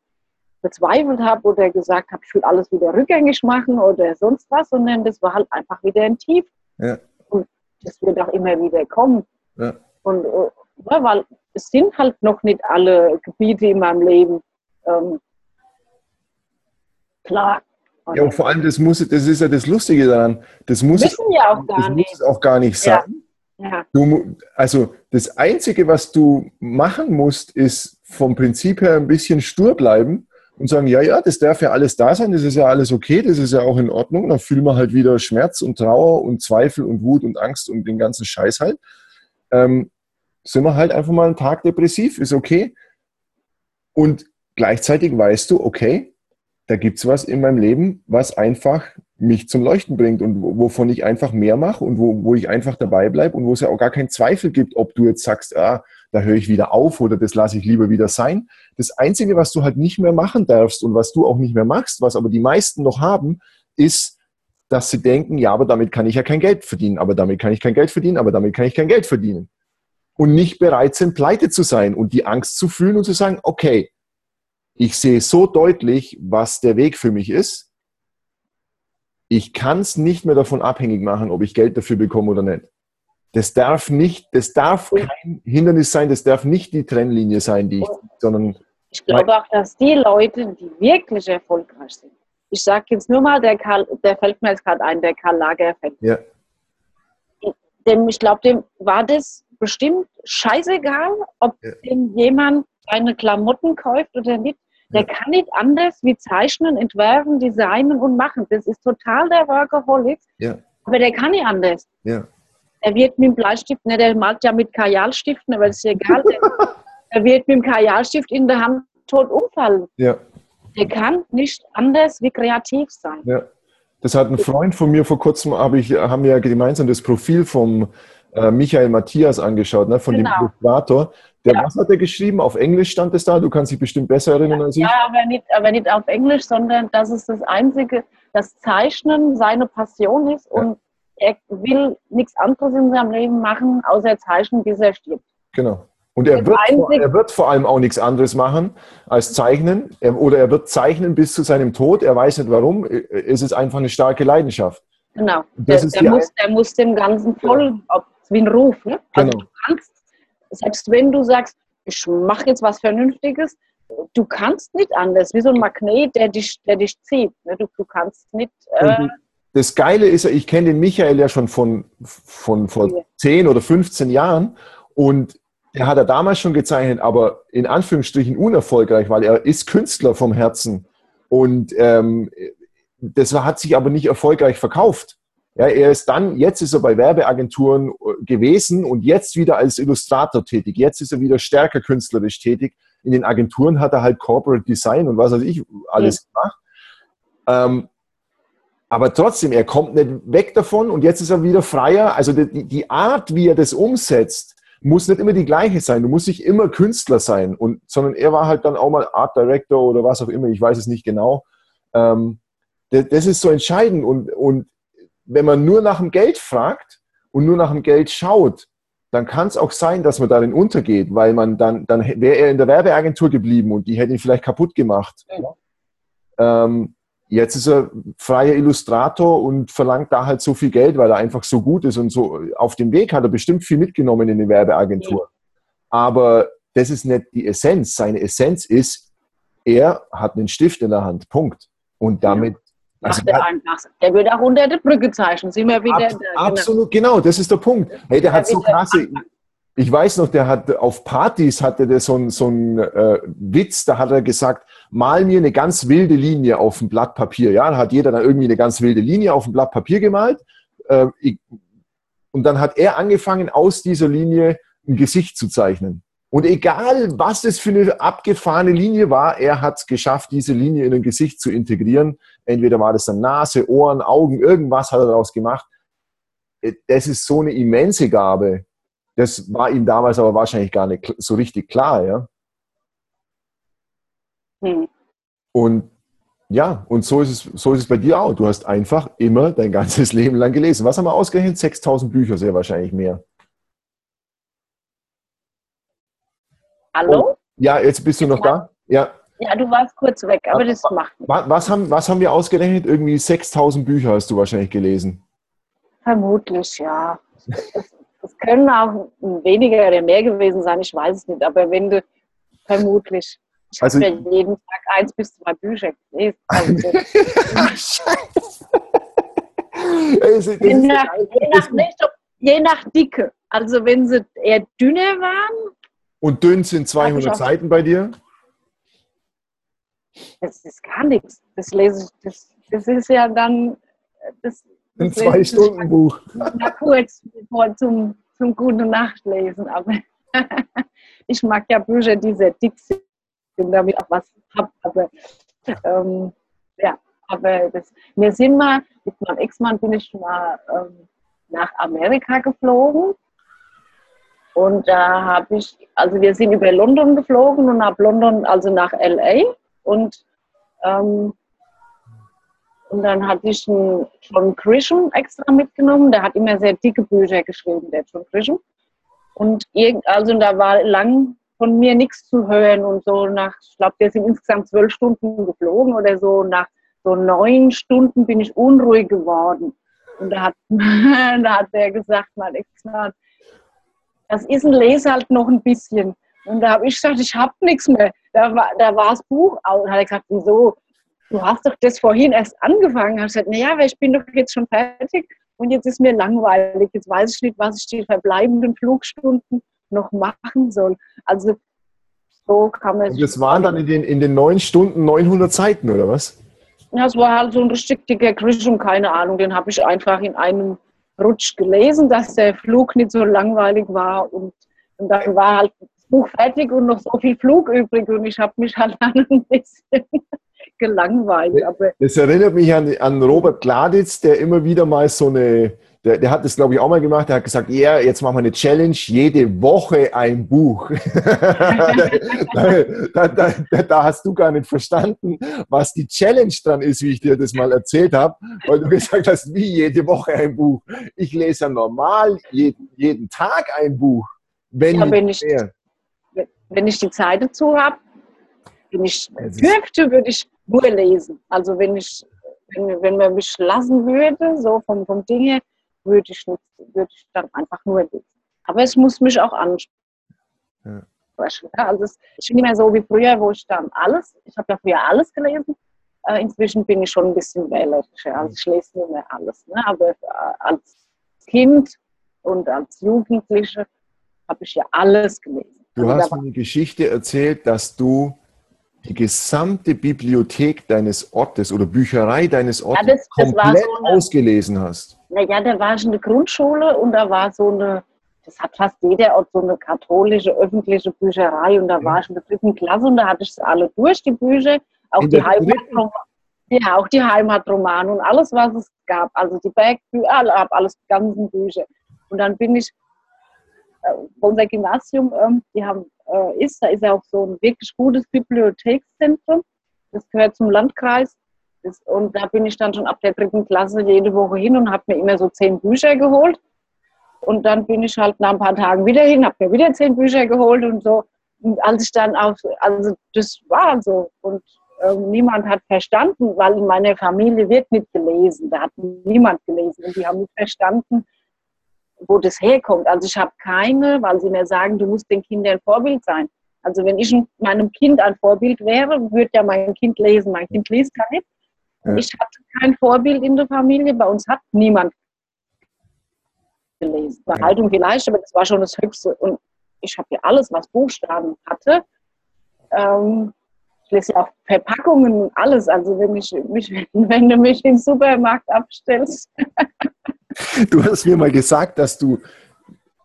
bezweifelt habe oder gesagt habe, ich will alles wieder rückgängig machen oder sonst was, sondern das war halt einfach wieder ein Tief. Ja. Und das wird auch immer wieder kommen. Ja. Und äh, weil es sind halt noch nicht alle Gebiete in meinem Leben ähm, klar. Ja, und vor allem, das, muss, das ist ja das Lustige daran. Das muss, es, ja auch das gar muss nicht. es auch gar nicht Ja. sein. Ja, Du, mu- also das Einzige, was du machen musst, ist vom Prinzip her ein bisschen stur bleiben und sagen, ja, ja, das darf ja alles da sein, das ist ja alles okay, das ist ja auch in Ordnung. Dann fühlen wir halt wieder Schmerz und Trauer und Zweifel und Wut und Angst und den ganzen Scheiß halt. Ähm, sind wir halt einfach mal einen Tag depressiv, ist okay. Und gleichzeitig weißt du, okay, da gibt's was in meinem Leben, was einfach mich zum Leuchten bringt und wo- wovon ich einfach mehr mache und wo, wo ich einfach dabei bleibe und wo es ja auch gar keinen Zweifel gibt, ob du jetzt sagst, ah, da höre ich wieder auf oder das lasse ich lieber wieder sein. Das Einzige, was du halt nicht mehr machen darfst und was du auch nicht mehr machst, was aber die meisten noch haben, ist, dass sie denken, ja, aber damit kann ich ja kein Geld verdienen, aber damit kann ich kein Geld verdienen, aber damit kann ich kein Geld verdienen. Und nicht bereit sind, pleite zu sein und die Angst zu fühlen und zu sagen, okay, ich sehe so deutlich, was der Weg für mich ist. Ich kann es nicht mehr davon abhängig machen, ob ich Geld dafür bekomme oder nicht. Das darf nicht, das darf kein Hindernis sein, das darf nicht die Trennlinie sein, die ich, sondern ich glaube auch, dass die Leute, die wirklich erfolgreich sind, ich sage jetzt nur mal, der, Karl, der fällt mir jetzt gerade ein, der Karl Lagerfeld. ja, Dem, ich glaube, dem war das bestimmt scheißegal, ob Ja. jemand seine Klamotten kauft oder nicht. Der Ja. kann nicht anders wie zeichnen, entwerfen, designen und machen. Das ist total der Workaholic. Ja. Aber der kann nicht anders. ja, Er wird mit dem Bleistift, ne, der malt ja mit Kajalstiften, aber das ist egal. Der, der wird mit dem Kajalstift in der Hand tot umfallen. ja. Der kann nicht anders wie kreativ sein. Ja, das hat ein Freund von mir vor kurzem, hab ich, haben wir ja gemeinsam das Profil vom äh, Michael Matthias angeschaut, ne, von Genau. dem Illustrator. Der, Ja. Was hat er geschrieben? Auf Englisch stand es da. Du kannst dich bestimmt besser erinnern als ich. Ja, aber nicht, aber nicht auf Englisch, sondern das ist das Einzige, das Zeichnen seine Passion ist und er will nichts anderes in seinem Leben machen, außer zeichnen, bis er stirbt. Genau. Und er wird, vor, er wird vor allem auch nichts anderes machen als zeichnen. Er, oder er wird zeichnen bis zu seinem Tod. Er weiß nicht warum. Es ist einfach eine starke Leidenschaft. Genau. Das Der, ist der, muss, der muss dem Ganzen folgen, ob wie ein Ruf. Ne? Also Genau. du kannst, selbst wenn du sagst, ich mache jetzt was Vernünftiges, du kannst nicht anders, wie so ein Magnet, der dich, der dich zieht. Ne? Du, du kannst nicht. Äh, das Geile ist ja, ich kenne den Michael ja schon von, von vor Ja. 10 oder 15 Jahren und der hat er damals schon gezeichnet, aber in Anführungsstrichen unerfolgreich, weil er ist Künstler vom Herzen und ähm, das hat sich aber nicht erfolgreich verkauft. Ja, er ist dann, jetzt ist er bei Werbeagenturen äh, gewesen und jetzt wieder als Illustrator tätig. Jetzt ist er wieder stärker künstlerisch tätig. In den Agenturen hat er halt Corporate Design und was weiß ich alles gemacht. Ähm, aber trotzdem, er kommt nicht weg davon und jetzt ist er wieder freier. Also die, die Art, wie er das umsetzt, muss nicht immer die gleiche sein. Du musst nicht immer Künstler sein, und, sondern er war halt dann auch mal Art Director oder was auch immer, ich weiß es nicht genau. Ähm, das, das ist so entscheidend. Und, und wenn man nur nach dem Geld fragt und nur nach dem Geld schaut, dann kann es auch sein, dass man darin untergeht, weil man dann, dann wäre er in der Werbeagentur geblieben und die hätte ihn vielleicht kaputt gemacht. Ja. Ähm, jetzt ist er freier Illustrator und verlangt da halt so viel Geld, weil er einfach so gut ist und so auf dem Weg hat er bestimmt viel mitgenommen in die Werbeagentur. Aber das ist nicht die Essenz. Seine Essenz ist, er hat einen Stift in der Hand. Punkt. Und damit. Also der, der wird auch unter der Brücke zeichnen. Sind wir wieder ab, absolut, genau. genau, das ist der Punkt. Hey, der hat so krasse. Ich weiß noch, der hat auf Partys hatte der so einen so äh, Witz, da hat er gesagt, mal mir eine ganz wilde Linie auf ein Blatt Papier. Ja, da hat jeder dann irgendwie eine ganz wilde Linie auf ein Blatt Papier gemalt. Äh, ich, und dann hat er angefangen, aus dieser Linie ein Gesicht zu zeichnen. Und egal, was das für eine abgefahrene Linie war, er hat es geschafft, diese Linie in ein Gesicht zu integrieren. Entweder war das dann Nase, Ohren, Augen, irgendwas hat er daraus gemacht. Äh, das ist so eine immense Gabe. Das war ihm damals aber wahrscheinlich gar nicht so richtig klar, ja. Hm. Und ja, und so ist, es, so ist es bei dir auch. Du hast einfach immer dein ganzes Leben lang gelesen. Was haben wir ausgerechnet? 6000 Bücher, sehr wahrscheinlich mehr. Hallo? Oh, ja, jetzt bist du noch da? Ja. Ja, du warst kurz weg, aber das macht nichts. Was haben, was haben wir ausgerechnet? Irgendwie 6000 Bücher hast du wahrscheinlich gelesen. Vermutlich, ja. Es können auch weniger oder mehr gewesen sein, ich weiß es nicht, aber wenn du vermutlich. Ich also, habe ja jeden Tag eins bis zwei Bücher gelesen. Also, je, nach, je, nach, je nach Dicke. Also wenn sie eher dünner waren, und dünn sind 200 Seiten bei dir? Das ist gar nichts. Das lese ich, das, das ist ja dann das, ein Zwei-Stunden-Buch. Na kurz zum, zum Gute Nacht lesen. Aber ich mag ja Bücher, die sehr dick sind, damit auch was habe. Aber ähm, ja, aber das, wir sind mal, mit meinem Ex-Mann bin ich mal ähm, nach Amerika geflogen und da habe ich, also wir sind über London geflogen und ab London also nach LA und ähm, und dann hatte ich einen John Grisham extra mitgenommen. Der hat immer sehr dicke Bücher geschrieben, der John Grisham. Und irgend, also da war lang von mir nichts zu hören und so nach, ich glaube, wir sind insgesamt zwölf Stunden geflogen oder so. Nach so neun Stunden bin ich unruhig geworden. Und da hat, da hat der gesagt, mein Ex-Mann, das ist ein Leser halt noch ein bisschen. Und da habe ich gesagt, ich habe nichts mehr. Da war, da war das Buch aus. Und hat er gesagt, wieso? Du hast doch das vorhin erst angefangen. Da habe ich gesagt, naja, ich bin doch jetzt schon fertig und jetzt ist mir langweilig. Jetzt weiß ich nicht, was ich die verbleibenden Flugstunden noch machen soll. Also so kann man Und das waren dann in den, in den neun Stunden 900 Seiten, oder was? Ja, es war halt so ein richtig dicker Grisham, keine Ahnung. Den habe ich einfach in einem Rutsch gelesen, dass der Flug nicht so langweilig war und, und dann war halt das Buch fertig und noch so viel Flug übrig und ich habe mich halt dann ein bisschen gelangweilt. Aber das erinnert mich an, an Robert Gladitz, der immer wieder mal so eine der, der hat das, glaube ich, auch mal gemacht. Der hat gesagt, ja, yeah, jetzt machen wir eine Challenge, jede Woche ein Buch. da, da, da, da, hast du gar nicht verstanden, was die Challenge dran ist, wie ich dir das mal erzählt habe, weil du gesagt hast, wie jede Woche ein Buch. Ich lese ja normal jeden, jeden Tag ein Buch. Wenn, ja, wenn, ich, wenn ich die Zeit dazu habe, wenn ich dürfte, würde ich nur lesen. Also wenn ich wenn, wenn man mich lassen würde, so vom, vom Dinge, würde ich, nicht, würde ich dann einfach nur lesen. Aber es muss mich auch ansprechen. Ja. Also es ist nicht mehr so wie früher, wo ich dann alles, ich habe ja früher alles gelesen, äh, inzwischen bin ich schon ein bisschen wählerischer. Also ich lese nicht mehr alles. Ne? Aber äh, als Kind und als Jugendliche habe ich ja alles gelesen. Du also hast mir eine Geschichte erzählt, dass du die gesamte Bibliothek deines Ortes oder Bücherei deines Ortes ja, das, das komplett so eine, ausgelesen hast. Naja, da war schon eine Grundschule und da war so eine, das hat fast jeder Ort so eine katholische öffentliche Bücherei und da ja. war ich in der dritten Klasse und da hatte ich es alle durch, die Bücher, auch die Heimatromane. Ja, auch die Heimatromane und alles, was es gab. Also die Bergbücher, alles, die ganzen Bücher. Und dann bin ich, unser Gymnasium, äh, die haben äh, ist. Da ist ja auch so ein wirklich gutes Bibliothekszentrum. Das gehört zum Landkreis. Das, und da bin ich dann schon ab der dritten Klasse jede Woche hin und habe mir immer so zehn Bücher geholt. Und dann bin ich halt nach ein paar Tagen wieder hin, habe mir wieder zehn Bücher geholt und so. Und als ich dann auf, also das war so. Und äh, niemand hat verstanden, weil in meiner Familie wird nicht gelesen. Da hat niemand gelesen und die haben nicht verstanden, wo das herkommt. Also ich habe keine, weil sie mir sagen, du musst den Kindern ein Vorbild sein. Also wenn ich meinem Kind ein Vorbild wäre, würde ja mein Kind lesen. Mein Kind liest ja nicht. Ja. Ich hatte kein Vorbild in der Familie. Bei uns hat niemand gelesen. Bei Haltung vielleicht, aber das war schon das Höchste. Und ich habe ja alles, was Buchstaben hatte. Ähm, ich lese ja auch Verpackungen und alles. Also wenn, ich, mich, wenn du mich im Supermarkt abstellst. du hast mir mal gesagt, dass du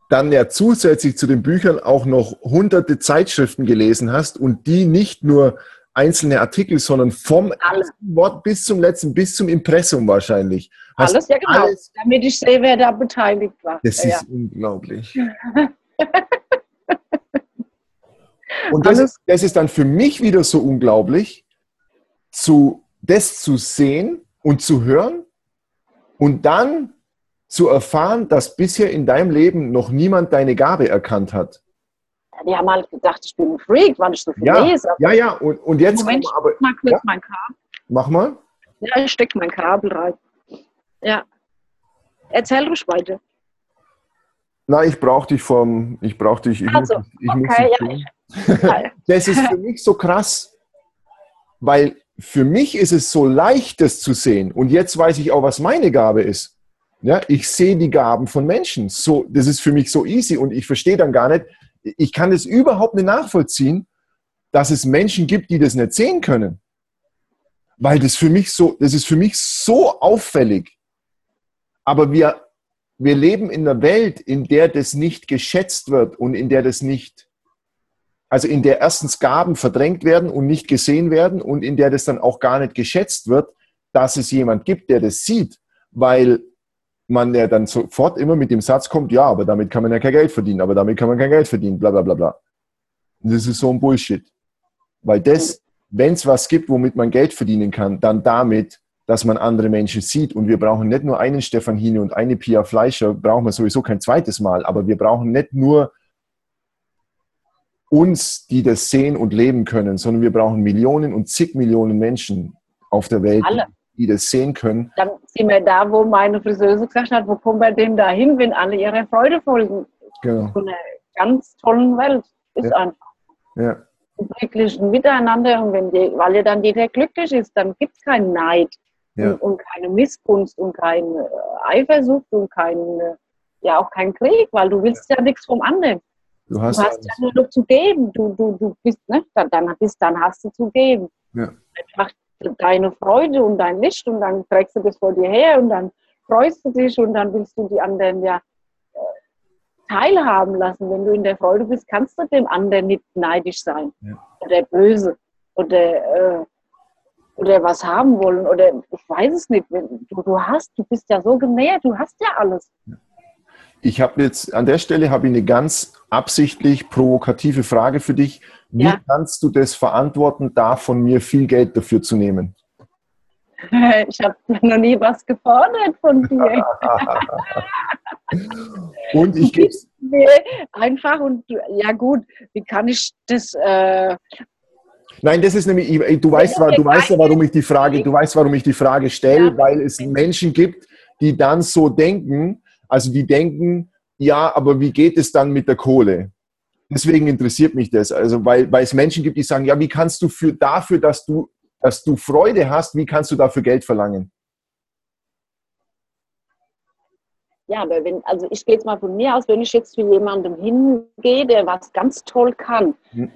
dann ja zusätzlich zu den Büchern auch noch hunderte Zeitschriften gelesen hast und die nicht nur einzelne Artikel, sondern vom alles. Wort bis zum letzten, bis zum Impressum wahrscheinlich. Hast alles, ja genau, alles, damit ich sehe, wer da beteiligt war. Das ja, ist unglaublich. und das ist, das ist dann für mich wieder so unglaublich, zu, das zu sehen und zu hören und dann zu erfahren, dass bisher in deinem Leben noch niemand deine Gabe erkannt hat. Die haben halt gedacht, ich bin ein Freak, weil ich so viel ja, lese. Ja, ja, und, und jetzt. Moment, aber, mal kurz ja? mein Kabel. Mach mal. Ja, ich stecke mein Kabel rein. Ja. Erzähl ruhig weiter. Na, ich brauche dich vom. Ich brauche dich. Ich also, muss, ich okay, muss ja, das ist für mich so krass, weil für mich ist es so leicht, das zu sehen. Und jetzt weiß ich auch, was meine Gabe ist. Ja, ich sehe die Gaben von Menschen. So, das ist für mich so easy und ich verstehe dann gar nicht, ich kann das überhaupt nicht nachvollziehen, dass es Menschen gibt, die das nicht sehen können. Weil das für mich so, das ist für mich so auffällig. Aber wir, wir leben in einer Welt, in der das nicht geschätzt wird und in der das nicht, also in der erstens Gaben verdrängt werden und nicht gesehen werden und in der das dann auch gar nicht geschätzt wird, dass es jemand gibt, der das sieht. Weil man ja dann sofort immer mit dem Satz kommt, ja, aber damit kann man ja kein Geld verdienen, aber damit kann man kein Geld verdienen, bla bla bla bla. Und das ist so ein Bullshit. Weil das, wenn es was gibt, womit man Geld verdienen kann, dann damit, dass man andere Menschen sieht. Und wir brauchen nicht nur einen Stefan Hine und eine Pia Fleischer, brauchen wir sowieso kein zweites Mal, aber wir brauchen nicht nur uns, die das sehen und leben können, sondern wir brauchen Millionen und zig Millionen Menschen auf der Welt, Alle die das sehen können. Dann sind wir da, wo meine Friseuse gesagt hat, wo kommen wir denn da hin, wenn alle ihre Freude folgen? Genau. So eine ganz tollen Welt ist ja. einfach. Ja. Im glücklichen Miteinander und wenn die, weil ja dann jeder glücklich ist, dann gibt es keinen Neid ja. und, und, keine Missgunst und keine Eifersucht und kein, ja auch kein Krieg, weil du willst ja, ja nichts vom anderen. Du hast, du hast ja nur noch zu geben. Du, du, du bist, ne? Dann, dann, bist, dann hast du zu geben. Ja. Einfach deine Freude und dein Licht und dann trägst du das vor dir her und dann freust du dich und dann willst du die anderen ja äh, teilhaben lassen. Wenn du in der Freude bist, kannst du dem anderen nicht neidisch sein ja. oder böse oder, äh, oder was haben wollen oder ich weiß es nicht. Du, du hast, du bist ja so genährt, du hast ja alles. Ich habe jetzt an der Stelle habe ich eine ganz absichtlich provokative Frage für dich. Wie ja. kannst du das verantworten, da von mir viel Geld dafür zu nehmen? Ich habe noch nie was gefordert von dir. und ich gebe einfach und ja gut, wie kann ich das? Äh Nein, das ist nämlich, du weißt, du weißt ja, warum ich die Frage, du weißt, warum ich die Frage stelle, ja. weil es Menschen gibt, die dann so denken, also die denken, ja, aber wie geht es dann mit der Kohle? Deswegen interessiert mich das. Also, weil, weil es Menschen gibt, die sagen, ja, wie kannst du für, dafür, dass du, dass du Freude hast, wie kannst du dafür Geld verlangen? Ja, aber wenn, also ich gehe jetzt mal von mir aus, wenn ich jetzt zu jemandem hingehe, der was ganz toll kann, hm.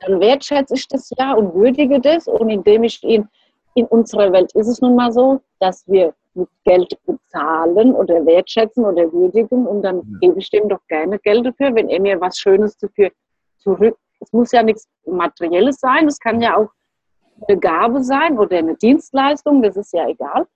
dann wertschätze ich das ja und würdige das und indem ich ihn, in unserer Welt ist es nun mal so, dass wir Geld bezahlen oder wertschätzen oder würdigen und dann ja. gebe ich dem doch gerne Geld dafür, wenn er mir was Schönes dafür zurück. Es muss ja nichts Materielles sein, es kann ja auch eine Gabe sein oder eine Dienstleistung, das ist ja egal.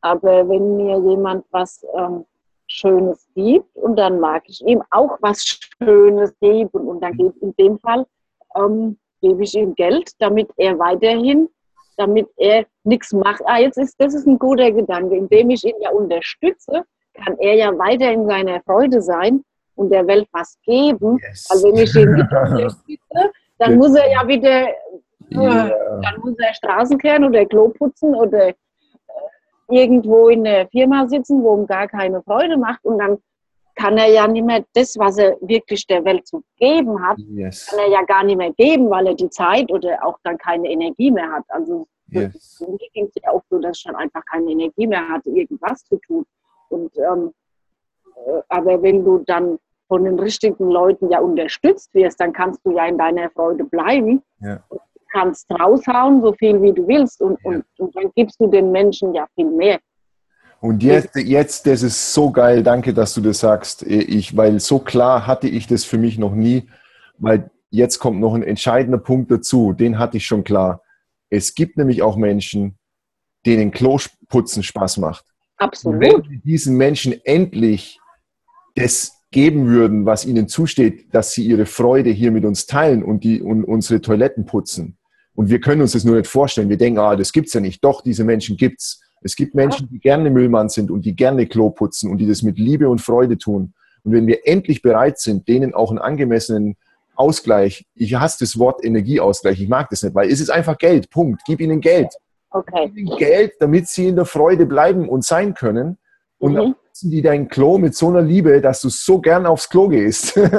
Aber wenn mir jemand was ähm, Schönes gibt und dann mag ich ihm auch was Schönes geben und dann gebe in dem Fall ähm, gebe ich ihm Geld, damit er weiterhin damit er nichts macht. Ah, jetzt ist das ist ein guter Gedanke. Indem ich ihn ja unterstütze, kann er ja weiter in seiner Freude sein und der Welt was geben. Yes. Also wenn ich ihn nicht unterstütze, dann yes. muss er ja wieder Yeah. Dann muss er Straßen kehren oder Klo putzen oder äh, irgendwo in der Firma sitzen, wo ihm gar keine Freude macht und dann kann er ja nicht mehr das, was er wirklich der Welt zu geben hat, yes. kann er ja gar nicht mehr geben, weil er die Zeit oder auch dann keine Energie mehr hat. Also yes. mir ging es ja auch so, dass ich dann einfach keine Energie mehr hatte, irgendwas zu tun. Und ähm, äh, aber wenn du dann von den richtigen Leuten ja unterstützt wirst, dann kannst du ja in deiner Freude bleiben. Ja. Und kannst raushauen, so viel wie du willst. Und, ja. und, und dann gibst du den Menschen ja viel mehr. Und jetzt, jetzt, das ist so geil, danke, dass du das sagst. Ich, weil so klar hatte ich das für mich noch nie, weil jetzt kommt noch ein entscheidender Punkt dazu, den hatte ich schon klar. Es gibt nämlich auch Menschen, denen Kloputzen Spaß macht. Absolut. Und wenn wir diesen Menschen endlich das geben würden, was ihnen zusteht, dass sie ihre Freude hier mit uns teilen und, die, und unsere Toiletten putzen. Und wir können uns das nur nicht vorstellen. Wir denken, ah, das gibt's ja nicht. Doch, diese Menschen gibt's. Es gibt Menschen, die gerne Müllmann sind und die gerne Klo putzen und die das mit Liebe und Freude tun. Und wenn wir endlich bereit sind, denen auch einen angemessenen Ausgleich, ich hasse das Wort Energieausgleich, ich mag das nicht, weil es ist einfach Geld, Punkt. Gib ihnen Geld. Okay. Gib ihnen Geld, damit sie in der Freude bleiben und sein können. Und mhm. dann putzen die dein Klo mit so einer Liebe, dass du so gern aufs Klo gehst. ja?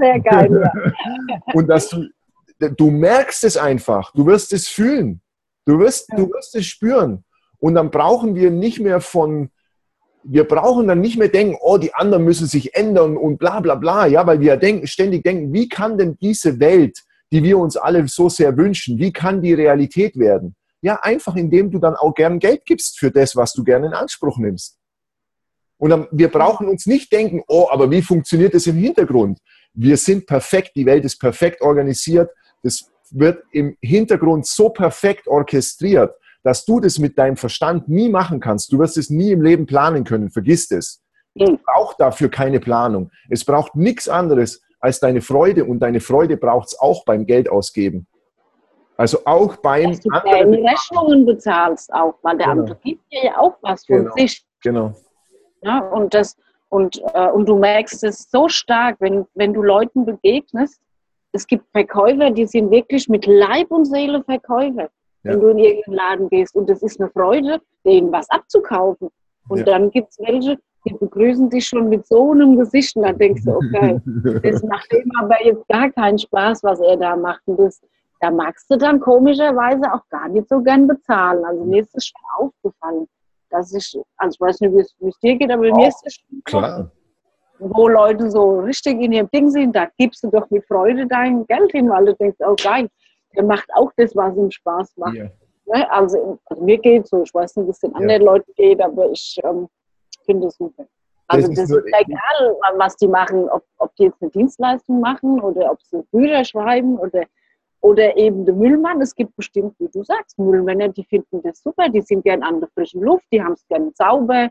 Sehr geil. Ja. Und dass du, du merkst es einfach, du wirst es fühlen. Du wirst, du wirst es spüren. Und dann brauchen wir nicht mehr von, wir brauchen dann nicht mehr denken, oh, die anderen müssen sich ändern und bla bla bla, ja, weil wir denken, ständig denken, wie kann denn diese Welt, die wir uns alle so sehr wünschen, wie kann die Realität werden? Ja, einfach indem du dann auch gern Geld gibst für das, was du gerne in Anspruch nimmst. Und dann, wir brauchen uns nicht denken, oh, aber wie funktioniert das im Hintergrund? Wir sind perfekt, die Welt ist perfekt organisiert, das wird im Hintergrund so perfekt orchestriert, dass du das mit deinem Verstand nie machen kannst. Du wirst es nie im Leben planen können. Vergiss es. Es braucht dafür keine Planung. Es braucht nichts anderes als deine Freude und deine Freude braucht es auch beim Geld ausgeben. Also auch beim Dass du deine Rechnungen bezahlst auch, weil der genau. andere gibt dir ja auch was von genau. sich. Genau. Ja, und, das, und, äh, und du merkst es so stark, wenn, wenn du Leuten begegnest, es gibt Verkäufer, die sind wirklich mit Leib und Seele Verkäufer. Ja. Wenn du in irgendeinen Laden gehst und es ist eine Freude, denen was abzukaufen. Und ja. dann gibt es welche, die begrüßen dich schon mit so einem Gesicht und dann denkst du, okay, das macht ihm aber jetzt gar keinen Spaß, was er da macht. Und das, da magst du dann komischerweise auch gar nicht so gern bezahlen. Also mir ist es schon aufgefallen, dass ich, also ich weiß nicht, wie es dir geht, aber oh, mir ist es schon klar wo Leute so richtig in ihrem Ding sind, da gibst du doch mit Freude dein Geld hin, weil du denkst, oh geil, der macht auch das, was ihm Spaß macht. Ja. Ne? Also, also, mir geht so, ich weiß nicht, wie es den anderen ja. Leuten geht, aber ich ähm, finde es super. Also das, das ist, ist egal, was die machen, ob, ob die jetzt eine Dienstleistung machen oder ob sie Bücher schreiben oder, oder eben der Müllmann. Es gibt bestimmt, wie du sagst, Müllmänner, die finden das super, die sind gern an der frischen Luft, die haben es gern sauber,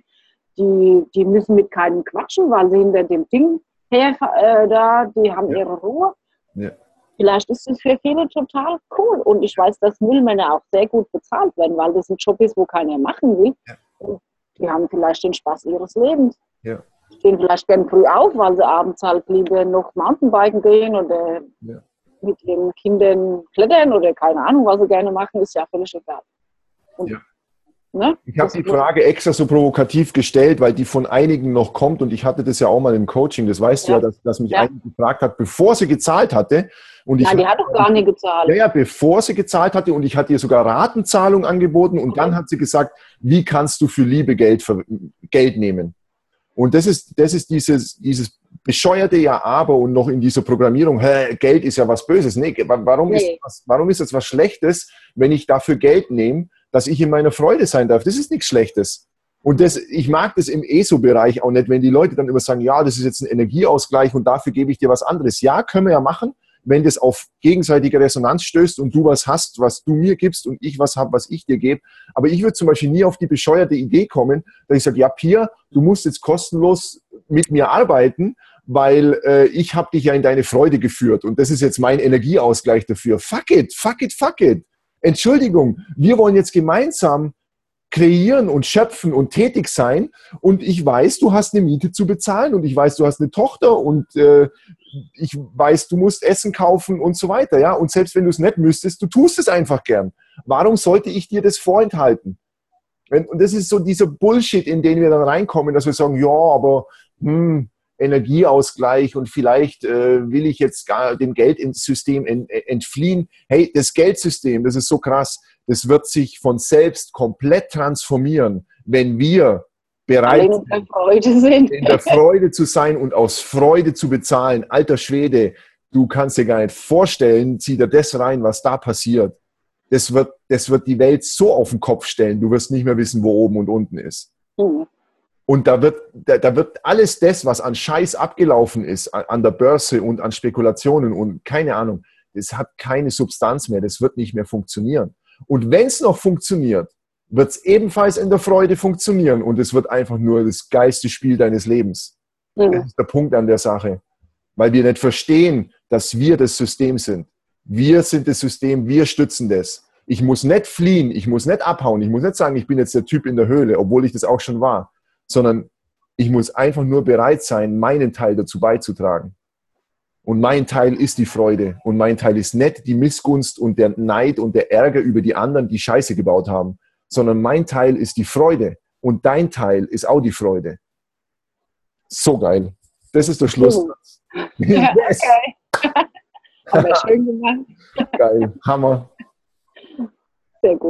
die, die müssen mit keinem quatschen, weil sie hinter dem Ding her, äh, da, die haben ja. ihre Ruhe. Ja. Vielleicht ist das für viele total cool. Und ich weiß, dass Müllmänner auch sehr gut bezahlt werden, weil das ein Job ist, wo keiner machen will. Ja. die haben vielleicht den Spaß ihres Lebens. Ja. Stehen vielleicht gern früh auf, weil sie abends halt lieber noch Mountainbiken gehen oder mit ihren Kindern klettern oder keine Ahnung, was sie gerne machen, ist ja völlig egal. Und. Ne? Ich habe die Frage extra so provokativ gestellt, weil die von einigen noch kommt und ich hatte das ja auch mal im Coaching, das weißt ja. du ja, dass, dass mich ja. eine gefragt hat, bevor sie gezahlt hatte. Und ich, die hat doch gar nicht gezahlt. Ja, bevor sie gezahlt hatte und ich hatte ihr sogar Ratenzahlung angeboten und dann hat sie gesagt, wie kannst du für Liebe Geld, für, Geld nehmen? Und das ist, das ist dieses, dieses bescheuerte Ja aber und noch in dieser Programmierung, hä, Geld ist ja was Böses. Nee, warum, nee. Ist, was, warum ist das was Schlechtes, wenn ich dafür Geld nehme? Dass ich in meiner Freude sein darf. Das ist nichts Schlechtes. Und das, ich mag das im ESO-Bereich auch nicht, wenn die Leute dann immer sagen, ja, das ist jetzt ein Energieausgleich und dafür gebe ich dir was anderes. Ja, können wir ja machen, wenn das auf gegenseitige Resonanz stößt und du was hast, was du mir gibst und ich was habe, was ich dir gebe. Aber ich würde zum Beispiel nie auf die bescheuerte Idee kommen, dass ich sage, ja, Pia, du musst jetzt kostenlos mit mir arbeiten, weil äh, ich habe dich ja in deine Freude geführt und das ist jetzt mein Energieausgleich dafür. Fuck it, fuck it, fuck it. Entschuldigung, wir wollen jetzt gemeinsam kreieren und schöpfen und tätig sein. Und ich weiß, du hast eine Miete zu bezahlen und ich weiß, du hast eine Tochter und äh, ich weiß, du musst Essen kaufen und so weiter, ja. Und selbst wenn du es nicht müsstest, du tust es einfach gern. Warum sollte ich dir das vorenthalten? Und das ist so dieser Bullshit, in den wir dann reinkommen, dass wir sagen, ja, aber hm, Energieausgleich und vielleicht äh, will ich jetzt gar dem Geldsystem entfliehen. Hey, das Geldsystem, das ist so krass, das wird sich von selbst komplett transformieren, wenn wir bereit in der Freude sind. In der Freude zu sein und aus Freude zu bezahlen. Alter Schwede, du kannst dir gar nicht vorstellen, zieh dir das rein, was da passiert. Das wird, das wird die Welt so auf den Kopf stellen, du wirst nicht mehr wissen, wo oben und unten ist. Mhm. Und da wird, da, da, wird alles das, was an Scheiß abgelaufen ist, an, an der Börse und an Spekulationen und keine Ahnung, das hat keine Substanz mehr, das wird nicht mehr funktionieren. Und wenn es noch funktioniert, wird es ebenfalls in der Freude funktionieren und es wird einfach nur das geilste Spiel deines Lebens. Mhm. Das ist der Punkt an der Sache. Weil wir nicht verstehen, dass wir das System sind. Wir sind das System, wir stützen das. Ich muss nicht fliehen, ich muss nicht abhauen, ich muss nicht sagen, ich bin jetzt der Typ in der Höhle, obwohl ich das auch schon war, sondern ich muss einfach nur bereit sein, meinen Teil dazu beizutragen. Und mein Teil ist die Freude. Und mein Teil ist nicht die Missgunst und der Neid und der Ärger über die anderen, die Scheiße gebaut haben, sondern mein Teil ist die Freude und dein Teil ist auch die Freude. So geil. Das ist der Schluss. Uh. yes. Okay. Aber schön gemacht. Geil. Hammer. Sehr gut.